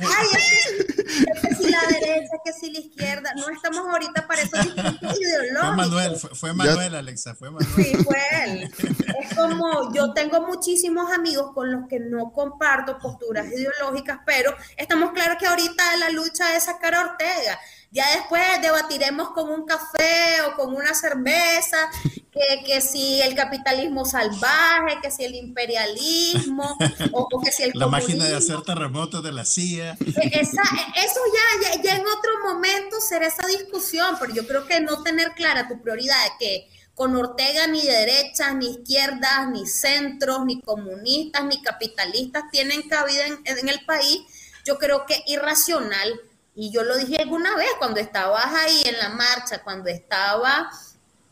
Ay, es que, si la derecha, que si la izquierda, no estamos ahorita para esos discursos [laughs] ideológicos. Fue Manuel, fue, Manuel, Alexa, fue Manuel. Sí, fue él. es como yo tengo muchísimos amigos con los que no comparto posturas ideológicas, pero estamos claros que ahorita la lucha es sacar a Ortega. Ya después debatiremos con un café o con una cerveza, [laughs] que, que si el capitalismo salvaje, que si el imperialismo, o, que si el [laughs] La máquina de hacer terremotos de la CIA. E, esa, e, eso ya, ya, en otro momento será esa discusión, pero yo creo que no tener clara tu prioridad de que con Ortega ni derechas, ni izquierdas, ni centros, ni comunistas, ni capitalistas tienen cabida en, en el país, yo creo que irracional y yo lo dije alguna vez cuando estabas ahí en la marcha, cuando estaba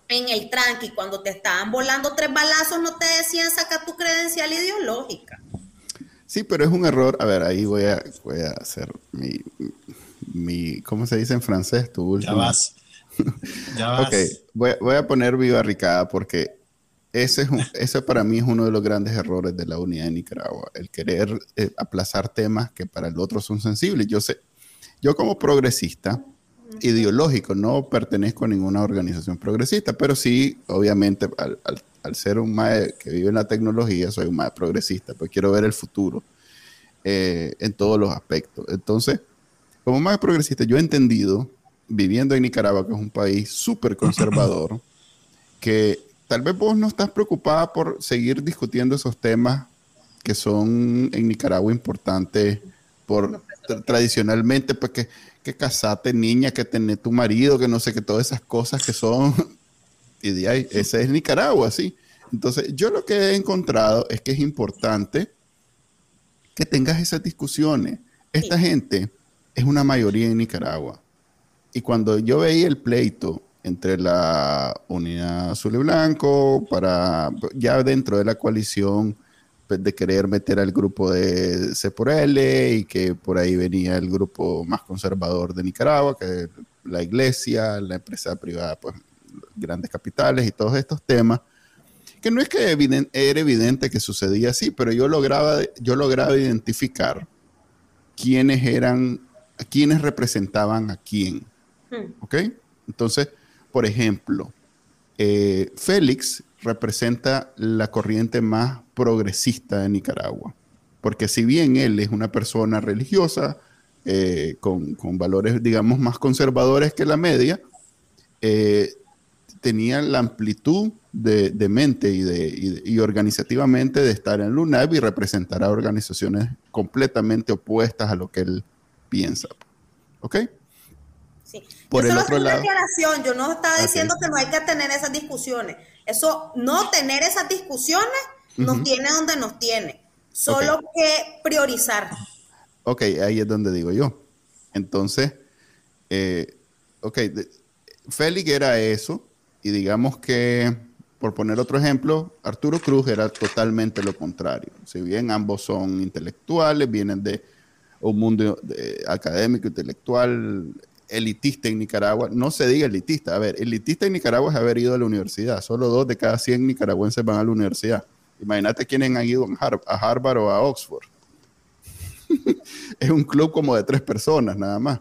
en el tranqui, cuando te estaban volando tres balazos, no te decían saca tu credencial ideológica. Sí, pero es un error. A ver, ahí voy a, voy a hacer mi, mi, ¿cómo se dice en francés? Tu último. Ya vas. Ya [laughs] vas. ok, voy, a poner viva Ricada porque ese, es ese para mí es uno de los grandes errores de la unidad de Nicaragua, el querer eh, aplazar temas que para el otro son sensibles. Yo sé, yo como progresista ideológico no pertenezco a ninguna organización progresista, pero sí, obviamente, al, ser un mae que vive en la tecnología, soy un mae progresista, pues quiero ver el futuro eh, en todos los aspectos. Entonces, como mae progresista, yo he entendido, viviendo en Nicaragua, que es un país súper conservador, [laughs] que tal vez vos no estás preocupada por seguir discutiendo esos temas que son en Nicaragua importantes por tradicionalmente, pues que, que casate niña, que tener tu marido, que no sé, que todas esas cosas que son, [laughs] y de ahí, ese es Nicaragua, sí. Entonces, yo lo que he encontrado es que es importante que tengas esas discusiones. Esta gente es una mayoría en Nicaragua. Y cuando yo veía el pleito entre la Unidad Azul y Blanco, para ya dentro de la coalición, de querer meter al grupo de C por L y que por ahí venía el grupo más conservador de Nicaragua, que la iglesia, la empresa privada, pues grandes capitales y todos estos temas, que no es que era evidente que sucedía así, pero yo lograba, yo lograba identificar quiénes eran, quiénes representaban a quién. Hmm. ¿Ok? Entonces, por ejemplo, eh, Félix representa la corriente más progresista de Nicaragua. Porque si bien él es una persona religiosa, eh, con, valores, digamos, más conservadores que la media, eh, tenía la amplitud de, mente y, de, y, organizativamente de estar en LUNAB y representar a organizaciones completamente opuestas a lo que él piensa. ¿Ok? Por el otro lado. Yo no estaba diciendo que no hay que tener esas discusiones. Eso, no tener esas discusiones nos tiene donde nos tiene. Solo que priorizar. Ok, ahí es donde digo yo. Entonces, eh, ok, Félix era eso, y digamos que, por poner otro ejemplo, Arturo Cruz era totalmente lo contrario. Si bien ambos son intelectuales, vienen de un mundo académico, intelectual, elitista en Nicaragua, no se diga elitista, a ver, elitista en Nicaragua es haber ido a la universidad, solo dos de cada 100 nicaragüenses van a la universidad. Imagínate quiénes han ido a Harvard o a Oxford. [laughs] es un club como de tres personas nada más.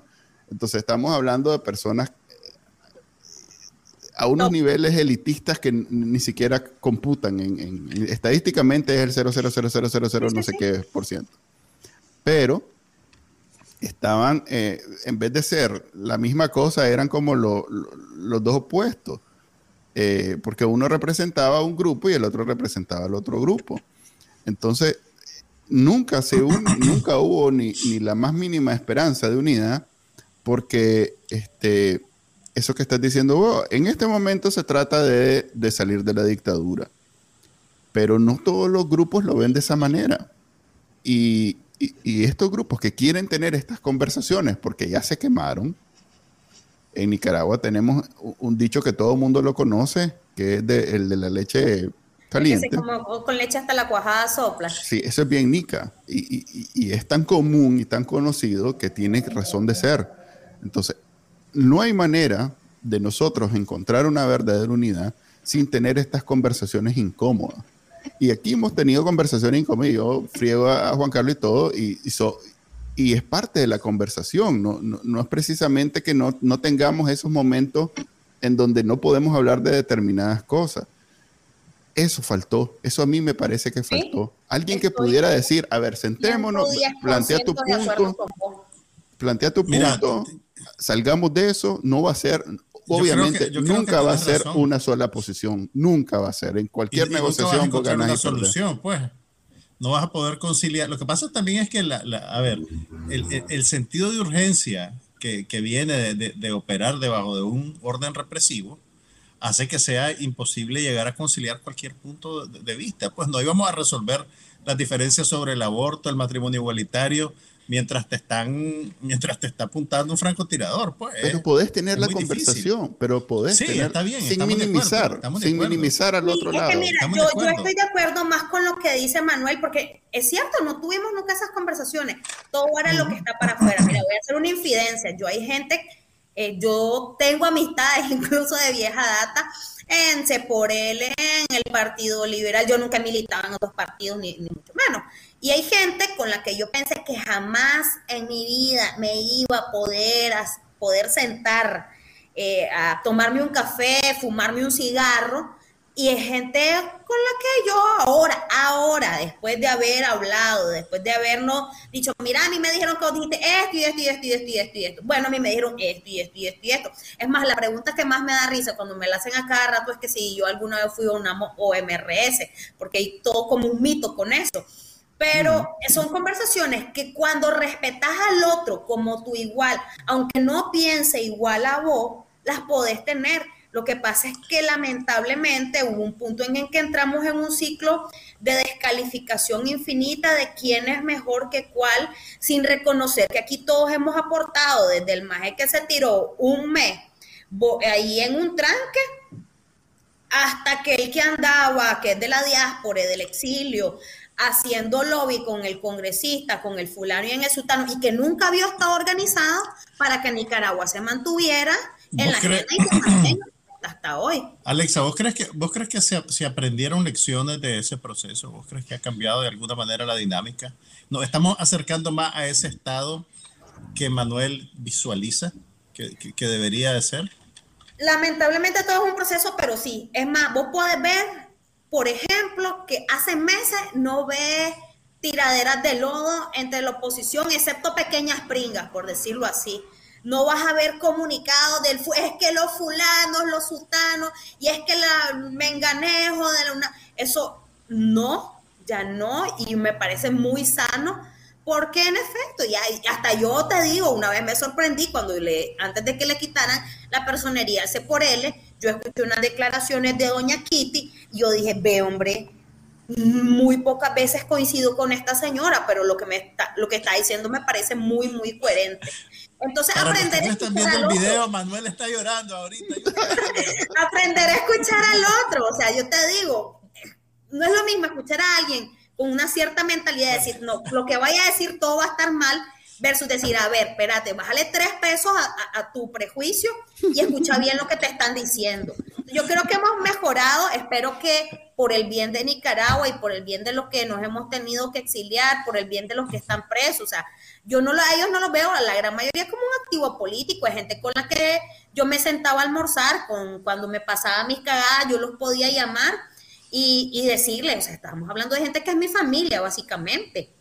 Entonces estamos hablando de personas a unos niveles elitistas que ni siquiera computan en, estadísticamente es el 0,00000 no sé qué por ciento. Pero estaban, eh, en vez de ser la misma cosa, eran como los dos opuestos. Eh, porque uno representaba un grupo y el otro representaba al otro grupo. Entonces, nunca, se [coughs] nunca hubo ni, la más mínima esperanza de unidad, porque este, eso que estás diciendo en este momento se trata de, de salir de la dictadura, pero no todos los grupos lo ven de esa manera. Y, y, estos grupos que quieren tener estas conversaciones porque ya se quemaron, en Nicaragua tenemos un dicho que todo el mundo lo conoce, que es el de la leche caliente. Como, con leche hasta la cuajada sopla. Sí, eso es bien nica. Y, y, es tan común y tan conocido que tiene razón de ser. Entonces, no hay manera de nosotros encontrar una verdadera unidad sin tener estas conversaciones incómodas. Y aquí hemos tenido conversaciones incómodas. Yo friego a Juan Carlos y todo, y, y, es parte de la conversación. No, no, es precisamente que no, no, tengamos esos momentos en donde no podemos hablar de determinadas cosas. Eso faltó, eso a mí me parece que faltó. Alguien que pudiera decir, a ver, sentémonos, plantea tu punto, plantea tu punto, salgamos de eso, no va a ser, obviamente, nunca va a ser una sola posición, nunca va a ser, en cualquier negociación vos ganas una solución, pues. No vas a poder conciliar. Lo que pasa también es que, a ver, el, sentido de urgencia que, viene de operar debajo de un orden represivo, hace que sea imposible llegar a conciliar cualquier punto de, vista. Pues no íbamos a resolver las diferencias sobre el aborto, el matrimonio igualitario, mientras te están, mientras te está apuntando un francotirador, pues. Pero podés tener la conversación, pero podés sí, tener, está bien, sin minimizar, sin minimizar al otro lado. mira, yo, yo, estoy de acuerdo más con lo que dice Manuel, porque es cierto, no tuvimos nunca esas conversaciones. Todo era lo que está para afuera. Mira, voy a hacer una infidencia. Yo hay gente eh, yo tengo amistades [laughs] incluso de vieja data en Ceporel, en el Partido Liberal. Yo nunca he militado en otros partidos, ni, mucho menos. Y hay gente con la que yo pensé que jamás en mi vida me iba a poder, poder sentar eh, a tomarme un café, fumarme un cigarro y es gente con la que yo ahora, ahora, después de haber hablado, después de habernos dicho, mira, a mí me dijeron que dijiste esto y esto y esto y esto y esto esto. Bueno, a mí me dijeron esto y esto y esto y esto. Es más, la pregunta que más me da risa cuando me la hacen a cada rato es que si yo alguna vez fui a una OMRS, porque hay todo como un mito con eso. Pero son conversaciones que cuando respetas al otro como tu igual, aunque no piense igual a vos, las podés tener. Lo que pasa es que lamentablemente hubo un punto en el que entramos en un ciclo de descalificación infinita de quién es mejor que cuál, sin reconocer que aquí todos hemos aportado, desde el maje que se tiró un mes ahí en un tranque, hasta que el que andaba, que es de la diáspora, del exilio, haciendo lobby con el congresista, con el fulano y en el sultano, y que nunca había estado organizado para que Nicaragua se mantuviera en la agenda y [clears throat] hasta hoy. Alexa, ¿vos crees que, vos crees que se, aprendieron lecciones de ese proceso? ¿Vos crees que ha cambiado de alguna manera la dinámica? Nos estamos acercando más a ese estado que Manuel visualiza que, que, debería de ser. Lamentablemente todo es un proceso, pero sí. Es más, vos podés ver, por ejemplo, que hace meses no ves tiraderas de lodo entre la oposición, excepto pequeñas pringas, por decirlo así. No vas a ver comunicado del es que los fulanos, los sultanos, y es que la menganejo de la una, eso no, ya no, y me parece muy sano, porque en efecto, ya hasta yo te digo, una vez me sorprendí cuando le, antes de que le quitaran la personería al por L, yo escuché unas declaraciones de doña Kitty, y yo dije, ve hombre, muy pocas veces coincido con esta señora, pero lo que me está, lo que está diciendo me parece muy, muy coherente. Entonces, aprender a escuchar viendo el video, Manuel está llorando ahorita. [laughs] aprender a escuchar al otro. O sea, yo te digo, no es lo mismo escuchar a alguien con una cierta mentalidad de decir, no, lo que vaya a decir todo va a estar mal, versus decir, a ver, espérate, bájale tres pesos a, tu prejuicio y escucha bien lo que te están diciendo. Yo creo que hemos mejorado, espero que por el bien de Nicaragua y por el bien de los que nos hemos tenido que exiliar, por el bien de los que están presos, o sea, yo no a ellos no los veo, a la gran mayoría como un activo político, hay gente con la que yo me sentaba a almorzar, con, cuando me pasaba mis cagadas, yo los podía llamar y, y decirles, o sea, estamos hablando de gente que es mi familia, básicamente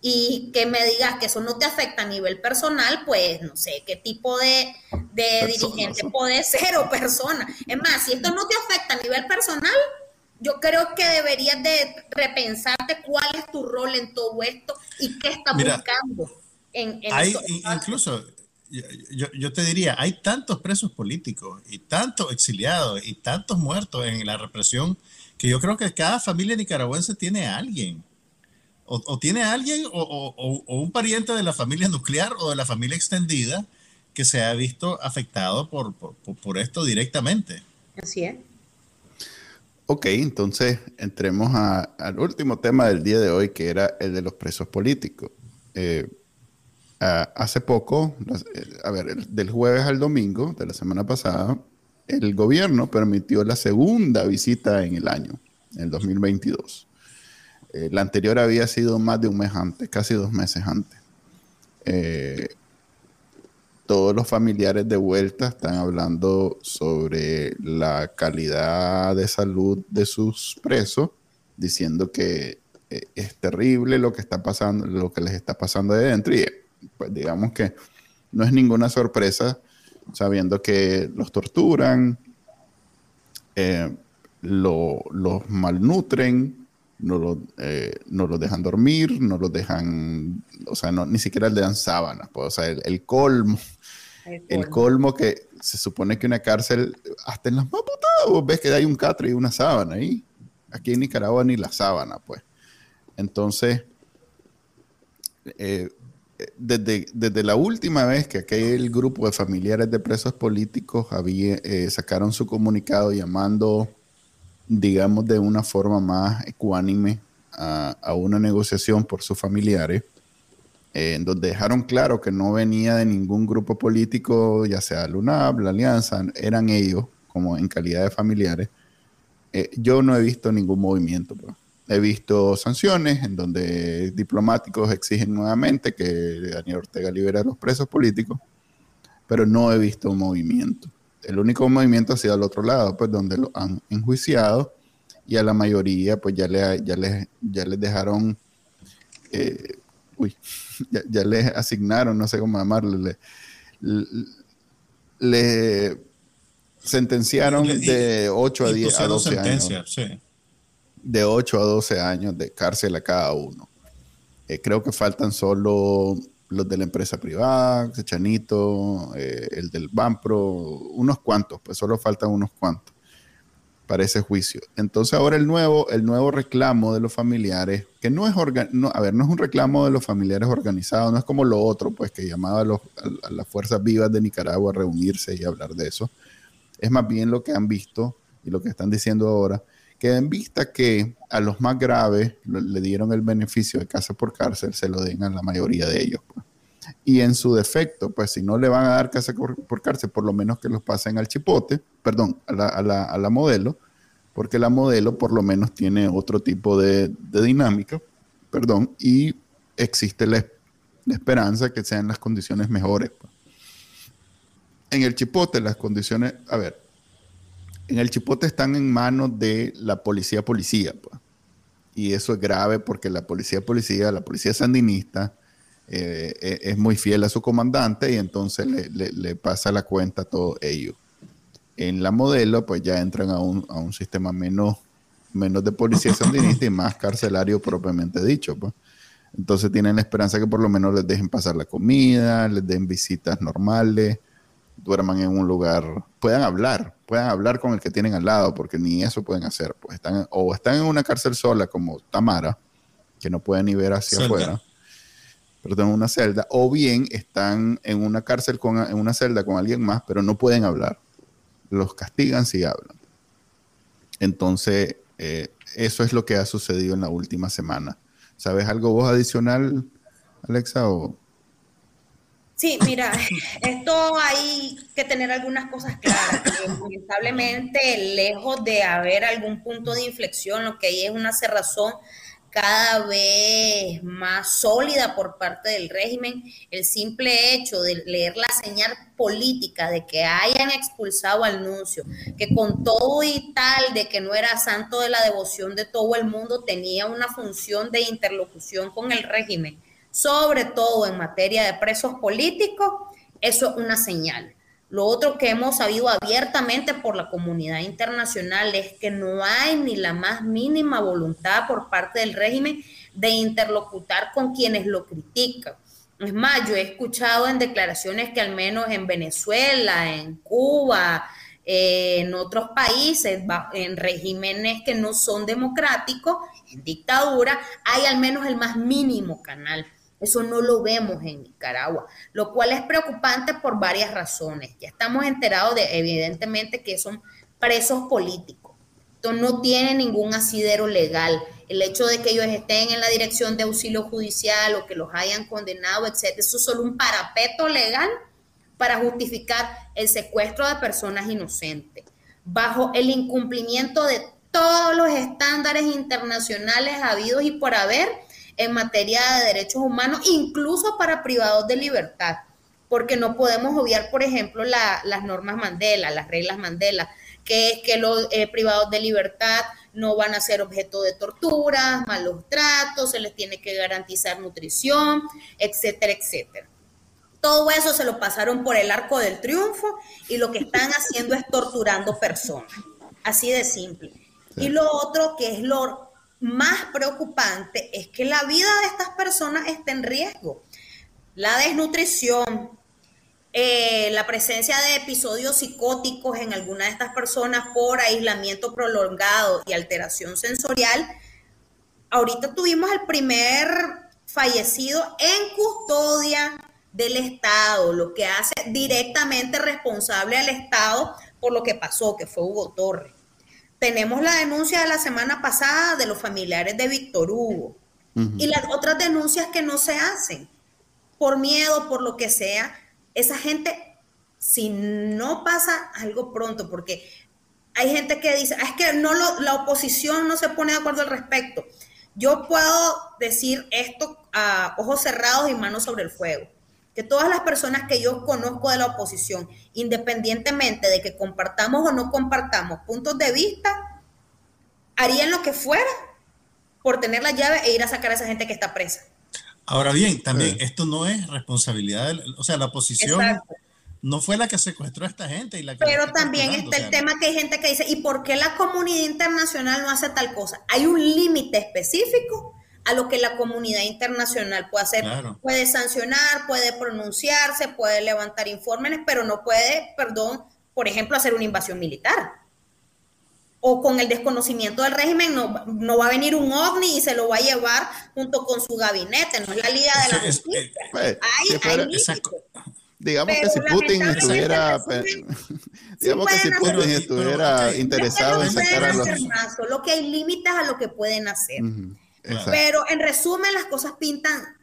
y que me digas que eso no te afecta a nivel personal, pues no sé qué tipo de, dirigente puede ser o persona. Es más, si esto no te afecta a nivel personal, yo creo que deberías de repensarte cuál es tu rol en todo esto y qué estás buscando. En, hay, incluso, yo, yo, te diría, hay tantos presos políticos y tantos exiliados y tantos muertos en la represión que yo creo que cada familia nicaragüense tiene a alguien o, tiene alguien o, un pariente de la familia nuclear o de la familia extendida que se ha visto afectado por, por, esto directamente. Así es. Ok, entonces entremos al último tema del día de hoy, que era el de los presos políticos. Eh, hace poco, a ver, del jueves al domingo de la semana pasada, el gobierno permitió la segunda visita en el año, en el 2022. Eh, la anterior había sido más de un mes antes, casi dos meses antes. Eh, todos los familiares de vuelta están hablando sobre la calidad de salud de sus presos, diciendo que eh, es terrible lo que está pasando, lo que les está pasando de dentro y pues digamos que no es ninguna sorpresa sabiendo que los torturan, los malnutren, no los, eh, no los dejan dormir, no los dejan, o sea, no, ni siquiera le dan sábanas, pues, o sea, el, colmo, el colmo, que se supone que una cárcel, hasta en las más vos ves que hay un catre y una sábana ahí. Aquí en Nicaragua ni la sábana, pues. Entonces, eh, desde, desde, la última vez que aquel grupo de familiares de presos políticos había, eh, sacaron su comunicado llamando, digamos, de una forma más ecuánime a, una negociación por sus familiares, eh, en donde dejaron claro que no venía de ningún grupo político, ya sea UNAP, la Alianza, eran ellos como en calidad de familiares. yo no he visto ningún movimiento. Pues. He visto sanciones en donde diplomáticos exigen nuevamente que Daniel Ortega libere a los presos políticos, pero no he visto un movimiento. El único movimiento ha sido al otro lado, pues donde lo han enjuiciado y a la mayoría pues ya, le, ya, les, ya les dejaron, eh, uy, [laughs] ya, les asignaron, no sé cómo llamarle, le, sentenciaron de 8 a 10 a 12 años. Sí de 8 a 12 años de cárcel a cada uno. Eh, creo que faltan solo los de la empresa privada, Chanito, eh, el del Banpro, unos cuantos, pues solo faltan unos cuantos para ese juicio. Entonces ahora el nuevo, el nuevo reclamo de los familiares, que no es, no, a ver, no es un reclamo de los familiares organizados, no es como lo otro, pues que llamaba a, a las fuerzas vivas de Nicaragua a reunirse y hablar de eso. Es más bien lo que han visto y lo que están diciendo ahora, que en vista que a los más graves le dieron el beneficio de casa por cárcel, se lo den a la mayoría de ellos. Pues. Y en su defecto, pues si no le van a dar casa por cárcel, por lo menos que los pasen al chipote, perdón, a la, modelo, porque la modelo por lo menos tiene otro tipo de, dinámica, perdón, y existe la, esperanza que sean las condiciones mejores. Pues. En el chipote las condiciones, a ver, en el Chipote están en manos de la policía policía. Pues. Y eso es grave porque la policía policía, la policía sandinista, eh, e, es muy fiel a su comandante y entonces le, pasa la cuenta a todos ellos. En la modelo, pues ya entran a un, a un sistema menos, menos de policía sandinista y más carcelario propiamente dicho. Pues. Entonces tienen la esperanza que por lo menos les dejen pasar la comida, les den visitas normales, duerman en un lugar, puedan hablar, puedan hablar con el que tienen al lado, porque ni eso pueden hacer. Pues están, o están en una cárcel sola como Tamara, que no pueden ni ver hacia afuera, pero están en una celda, o bien están en una cárcel con en una celda con alguien más, pero no pueden hablar. Los castigan si hablan. Entonces, eh, eso es lo que ha sucedido en la última semana. ¿Sabes algo vos adicional, Alexa? O? Sí, mira, [laughs] esto hay que tener algunas cosas claras. Lamentablemente, lejos de haber algún punto de inflexión, lo que hay es una cerrazón cada vez más sólida por parte del régimen. El simple hecho de leer la señal política de que hayan expulsado al nuncio, que con todo y tal de que no era santo de la devoción de todo el mundo, tenía una función de interlocución con el régimen sobre todo en materia de presos políticos, eso es una señal. Lo otro que hemos sabido abiertamente por la comunidad internacional es que no hay ni la más mínima voluntad por parte del régimen de interlocutar con quienes lo critican. Es más, yo he escuchado en declaraciones que al menos en Venezuela, en Cuba, eh, en otros países, en regímenes que no son democráticos, en dictadura, hay al menos el más mínimo canal eso no lo vemos en Nicaragua, lo cual es preocupante por varias razones. Ya estamos enterados de, evidentemente, que son presos políticos. Esto no tiene ningún asidero legal. El hecho de que ellos estén en la dirección de auxilio judicial o que los hayan condenado, etcétera, eso es solo un parapeto legal para justificar el secuestro de personas inocentes, bajo el incumplimiento de todos los estándares internacionales habidos y por haber en materia de derechos humanos, incluso para privados de libertad. porque no podemos obviar, por ejemplo, las normas Mandela, las reglas Mandela, que es que los eh, privados de libertad no van a ser objeto de torturas, malos tratos, se les tiene que garantizar nutrición, etcétera, etcétera. Todo eso se lo pasaron por el arco del triunfo y lo que están haciendo es torturando personas. Así de simple. Y lo otro que es lo más preocupante es que la vida de estas personas está en riesgo. La desnutrición, eh, la presencia de episodios psicóticos en algunas de estas personas por aislamiento prolongado y alteración sensorial. Ahorita tuvimos el primer fallecido en custodia del Estado, lo que hace directamente responsable al Estado por lo que pasó, que fue Hugo Torres. Tenemos la denuncia de la semana pasada de los familiares de Víctor Hugo. Y las otras denuncias que no se hacen por miedo, por lo que sea, esa gente, si no pasa algo pronto, porque hay gente que dice, ah, es que no la oposición no se pone de acuerdo al respecto. Yo puedo decir esto a ojos cerrados y manos sobre el fuego, que todas las personas que yo conozco de la oposición, independientemente de que compartamos o no compartamos puntos de vista, harían lo que fuera por tener la llave e ir a sacar a esa gente que está presa. Ahora bien, también esto no es responsabilidad, o sea, la oposición no fue la que secuestró a esta gente. Y la Pero también está el tema que hay gente que dice, ¿y por qué la comunidad internacional no hace tal cosa? Hay un límite específico a lo que la comunidad internacional puede hacer. Puede sancionar, puede pronunciarse, puede levantar informes, pero no puede, perdón, por ejemplo, hacer una invasión militar o con el desconocimiento del régimen no, no, va a venir un ovni y se lo va a llevar junto con su gabinete, no es la Liga de la Justicia. Eh, pues, digamos que si Putin estuviera digamos que si Putin estuviera interesado en sacar a los solo que hay límites a lo que pueden hacer. Pero en resumen las cosas pintan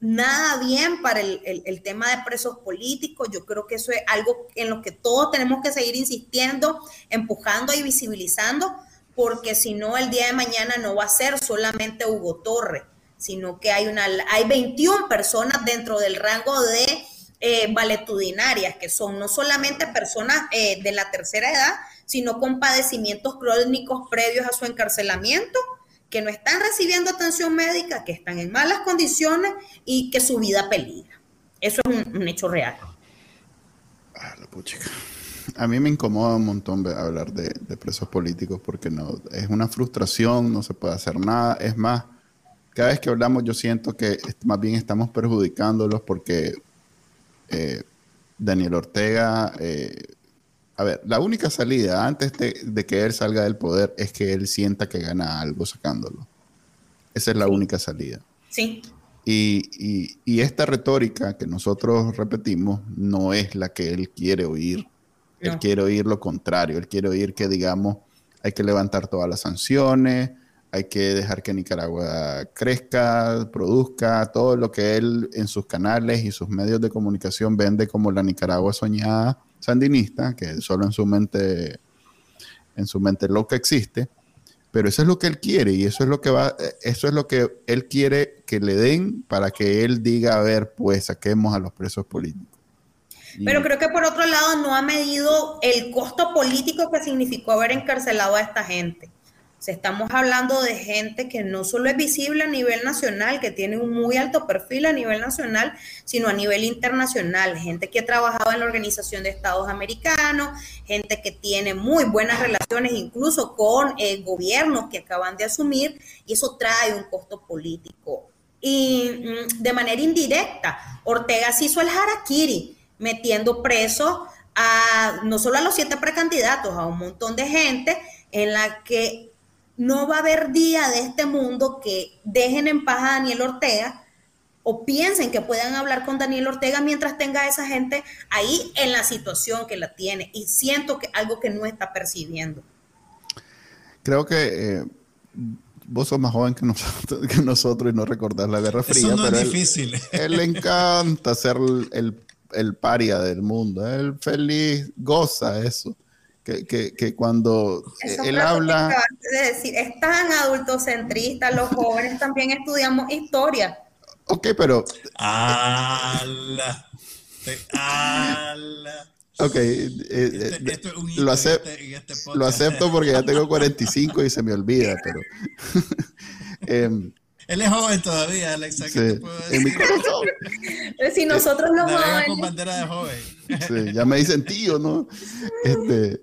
nada bien para el, tema de presos políticos. Yo creo que eso es algo en lo que todos tenemos que seguir insistiendo, empujando y visibilizando, porque si no, el día de mañana no va a ser solamente Hugo Torre, sino que hay, una, hay 21 personas dentro del rango de eh, valetudinarias, que son no solamente personas eh, de la tercera edad, sino con padecimientos crónicos previos a su encarcelamiento que no están recibiendo atención médica, que están en malas condiciones y que su vida peligra. Eso es un, hecho real. Ah, la puchica. A mí me incomoda un montón hablar de, presos políticos porque no es una frustración, no se puede hacer nada. Es más, cada vez que hablamos yo siento que más bien estamos perjudicándolos porque eh, Daniel Ortega eh, a ver, la única salida antes de, que él salga del poder es que él sienta que gana algo sacándolo. Esa es la única salida. Sí. Y, esta retórica que nosotros repetimos no es la que él quiere oír. Él quiere oír lo contrario. Él quiere oír que, digamos, hay que levantar todas las sanciones, hay que dejar que Nicaragua crezca, produzca, todo lo que él en sus canales y sus medios de comunicación vende como la Nicaragua soñada sandinista, que solo en su mente, en su mente loca existe, pero eso es lo que él quiere y eso es lo que va, eso es lo que él quiere que le den para que él diga, a ver, pues saquemos a los presos políticos. Pero creo que por otro lado no ha medido el costo político que significó haber encarcelado a esta gente estamos hablando de gente que no solo es visible a nivel nacional, que tiene un muy alto perfil a nivel nacional, sino a nivel internacional. Gente que ha trabajado en la Organización de Estados Americanos, gente que tiene muy buenas relaciones incluso con el gobiernos que acaban de asumir, y eso trae un costo político. Y mm, de manera indirecta, Ortega se hizo el harakiri, metiendo preso a no solo a los siete precandidatos, a un montón de gente en la que no va a haber día de este mundo que dejen en paz a Daniel Ortega o piensen que puedan hablar con Daniel Ortega mientras tenga a esa gente ahí en la situación que la tiene. Y siento que algo que no está percibiendo. Creo que eh, vos sos más joven que nosotros, que nosotros y no recordás la Guerra Fría. Eso es difícil. Él, le encanta ser el, el paria del mundo. Él feliz, goza eso que, cuando eh, él habla... Es decir, es tan adultocentrista, los jóvenes también estudiamos historia. Ok, pero... ¡Ala! Ok, eh, eh, este, lo, este, este lo, acepto porque ya tengo 45 y se me olvida, pero... [laughs] Em, él es joven todavía, Alexa. Sí, en mi corazón. Si nosotros no jóvenes. con bandera de joven. Sí, ya me dicen tío, ¿no? [laughs] Este,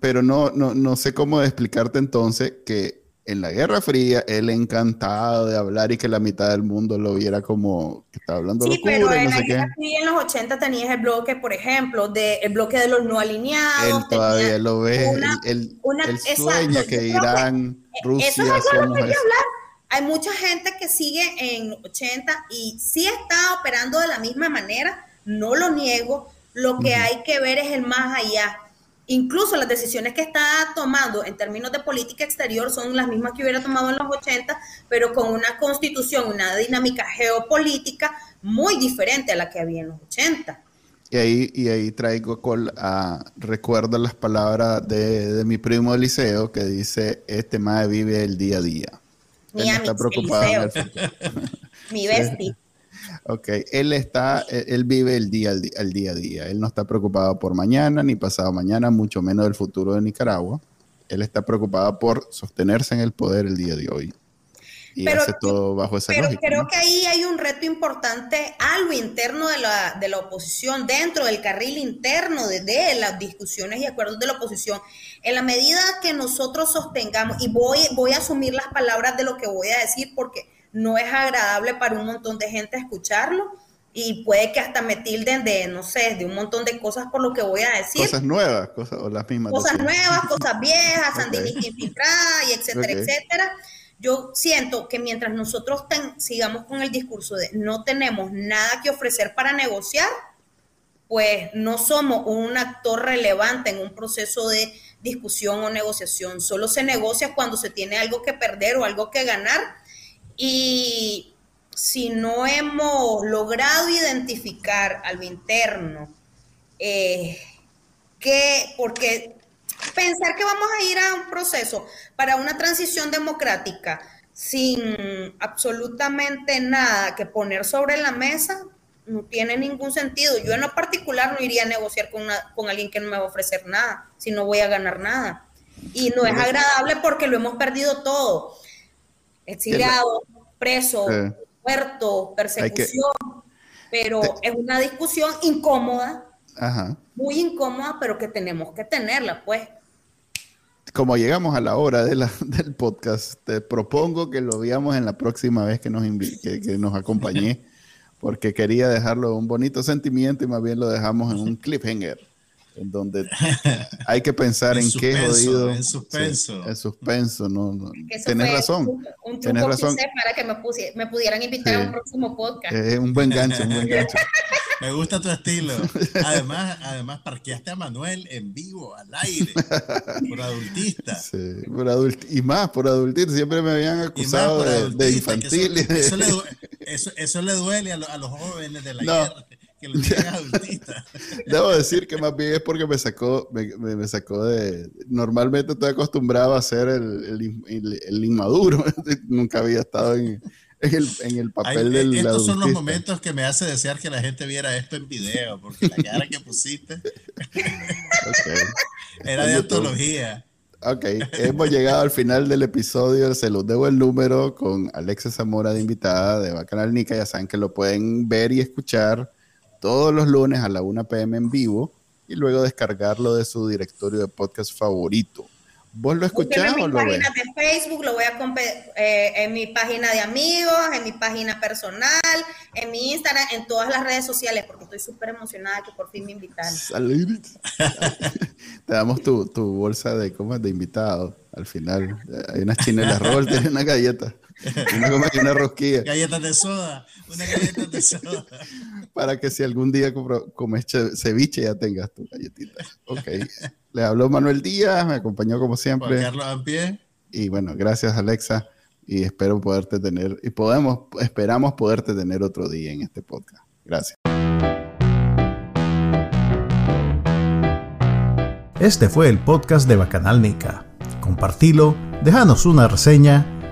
pero no, no, no sé cómo explicarte entonces que en la Guerra Fría, él encantado de hablar y que la mitad del mundo lo viera como que estaba hablando sí, pero en la Guerra Fría en los 80 tenías el bloque, por ejemplo, de, el bloque de los no alineados. Él todavía lo ve, él, sueña que Irán, Rusia... Eso es algo que hablar. Hay mucha gente que sigue en 80 y sí está operando de la misma manera, no lo niego, lo que hay que ver es el más allá Incluso las decisiones que está tomando en términos de política exterior son las mismas que hubiera tomado en los 80, pero con una constitución, una dinámica geopolítica muy diferente a la que había en los 80. Y ahí, y ahí traigo, col, a, recuerdo las palabras de, mi primo Eliseo que dice, este mae vive el día a día. Mi Él está preocupado. [laughs] mi bestie. Ok, él está, e, él vive el día, el día a día. Él no está preocupado por mañana ni pasado mañana, mucho menos del futuro de Nicaragua. Él está preocupado por sostenerse en el poder el día de hoy. Y hace todo bajo esa pero lógica. Creo que ahí hay un reto importante a lo interno de la, de la oposición, dentro del carril interno de, de, las discusiones y acuerdos de la oposición. En la medida que nosotros sostengamos, y voy, voy a asumir las palabras de lo que voy a decir porque no es agradable para un montón de gente escucharlo y puede que hasta me tilden de, no sé, de un montón de cosas por lo que voy a decir. Cosas nuevas, cosas o las mismas. Cosas nuevas, cosas viejas, [laughs] sandinistas infiltrada y etcétera, etcétera. Yo siento que mientras nosotros sigamos con el discurso de no tenemos nada que ofrecer para negociar, pues no somos un actor relevante en un proceso de discusión o negociación. Solo se negocia cuando se tiene algo que perder o algo que ganar y si no hemos logrado identificar al interno, eh, que, porque pensar que vamos a ir a un proceso para una transición democrática sin absolutamente nada que poner sobre la mesa, no tiene ningún sentido. Yo en lo particular no iría a negociar con, con alguien que no me va a ofrecer nada, si no voy a ganar nada. Y no es agradable porque lo hemos perdido todo exiliado, preso, muerto, persecución, pero es una discusión incómoda, muy incómoda, pero que tenemos que tenerla, pues. Como llegamos a la hora de la, [laughs] del podcast, te propongo que lo veamos en la próxima vez que nos, que, que nos acompañé, porque quería dejarlo un bonito sentimiento y más bien lo dejamos en un cliffhanger en donde [laughs] hay que pensar en, qué jodido. En suspenso. en suspenso, no. no. Tenés razón. Un, un razón. para que me, me pudieran invitar a un próximo podcast. Es un buen gancho, un buen [laughs] gancho. me gusta tu estilo. [laughs] Además, además parqueaste a Manuel en vivo, al aire, por adultista. Sí, por adult y más por adultista. Siempre me habían acusado de, infantil. Eso, le, eso, eso, le duele a, a, los jóvenes de la guerra que lo adultista. [laughs] Debo decir que más bien es porque me sacó, me, me, sacó de... Normalmente estoy acostumbrado a ser el, el, el, inmaduro. [laughs] Nunca había estado en, en, el, en el papel del Estos son los momentos que me hace desear que la gente viera esto en video, porque la cara que pusiste era de antología. Ok, hemos llegado al final del episodio. Se los debo el número con Alexa Zamora de invitada de Bacanal Nica. Ya saben que lo pueden ver y escuchar todos los lunes a la 1 pm en vivo y luego descargarlo de su directorio de podcast favorito. ¿Vos lo escuchás o lo ves? En mi página de Facebook, lo voy a eh, en mi página de amigos, en mi página personal, en mi Instagram, en todas las redes sociales, porque estoy súper emocionada que por fin me invitaron. [laughs] Te damos tu, tu bolsa de, ¿cómo de invitado al final. Hay unas chinelas roll, tiene una galleta. Una, una rosquilla. [laughs] Galletas de soda. Una galleta de soda. [laughs] Para que si algún día comes ceviche ya tengas tu galletita. Ok. Le habló Manuel Díaz, me acompañó como siempre. Carlos Ampie. Y bueno, gracias Alexa. Y espero poderte tener, y podemos, esperamos poderte tener otro día en este podcast. Gracias. Este fue el podcast de Bacanal Nica. Compartilo, déjanos una reseña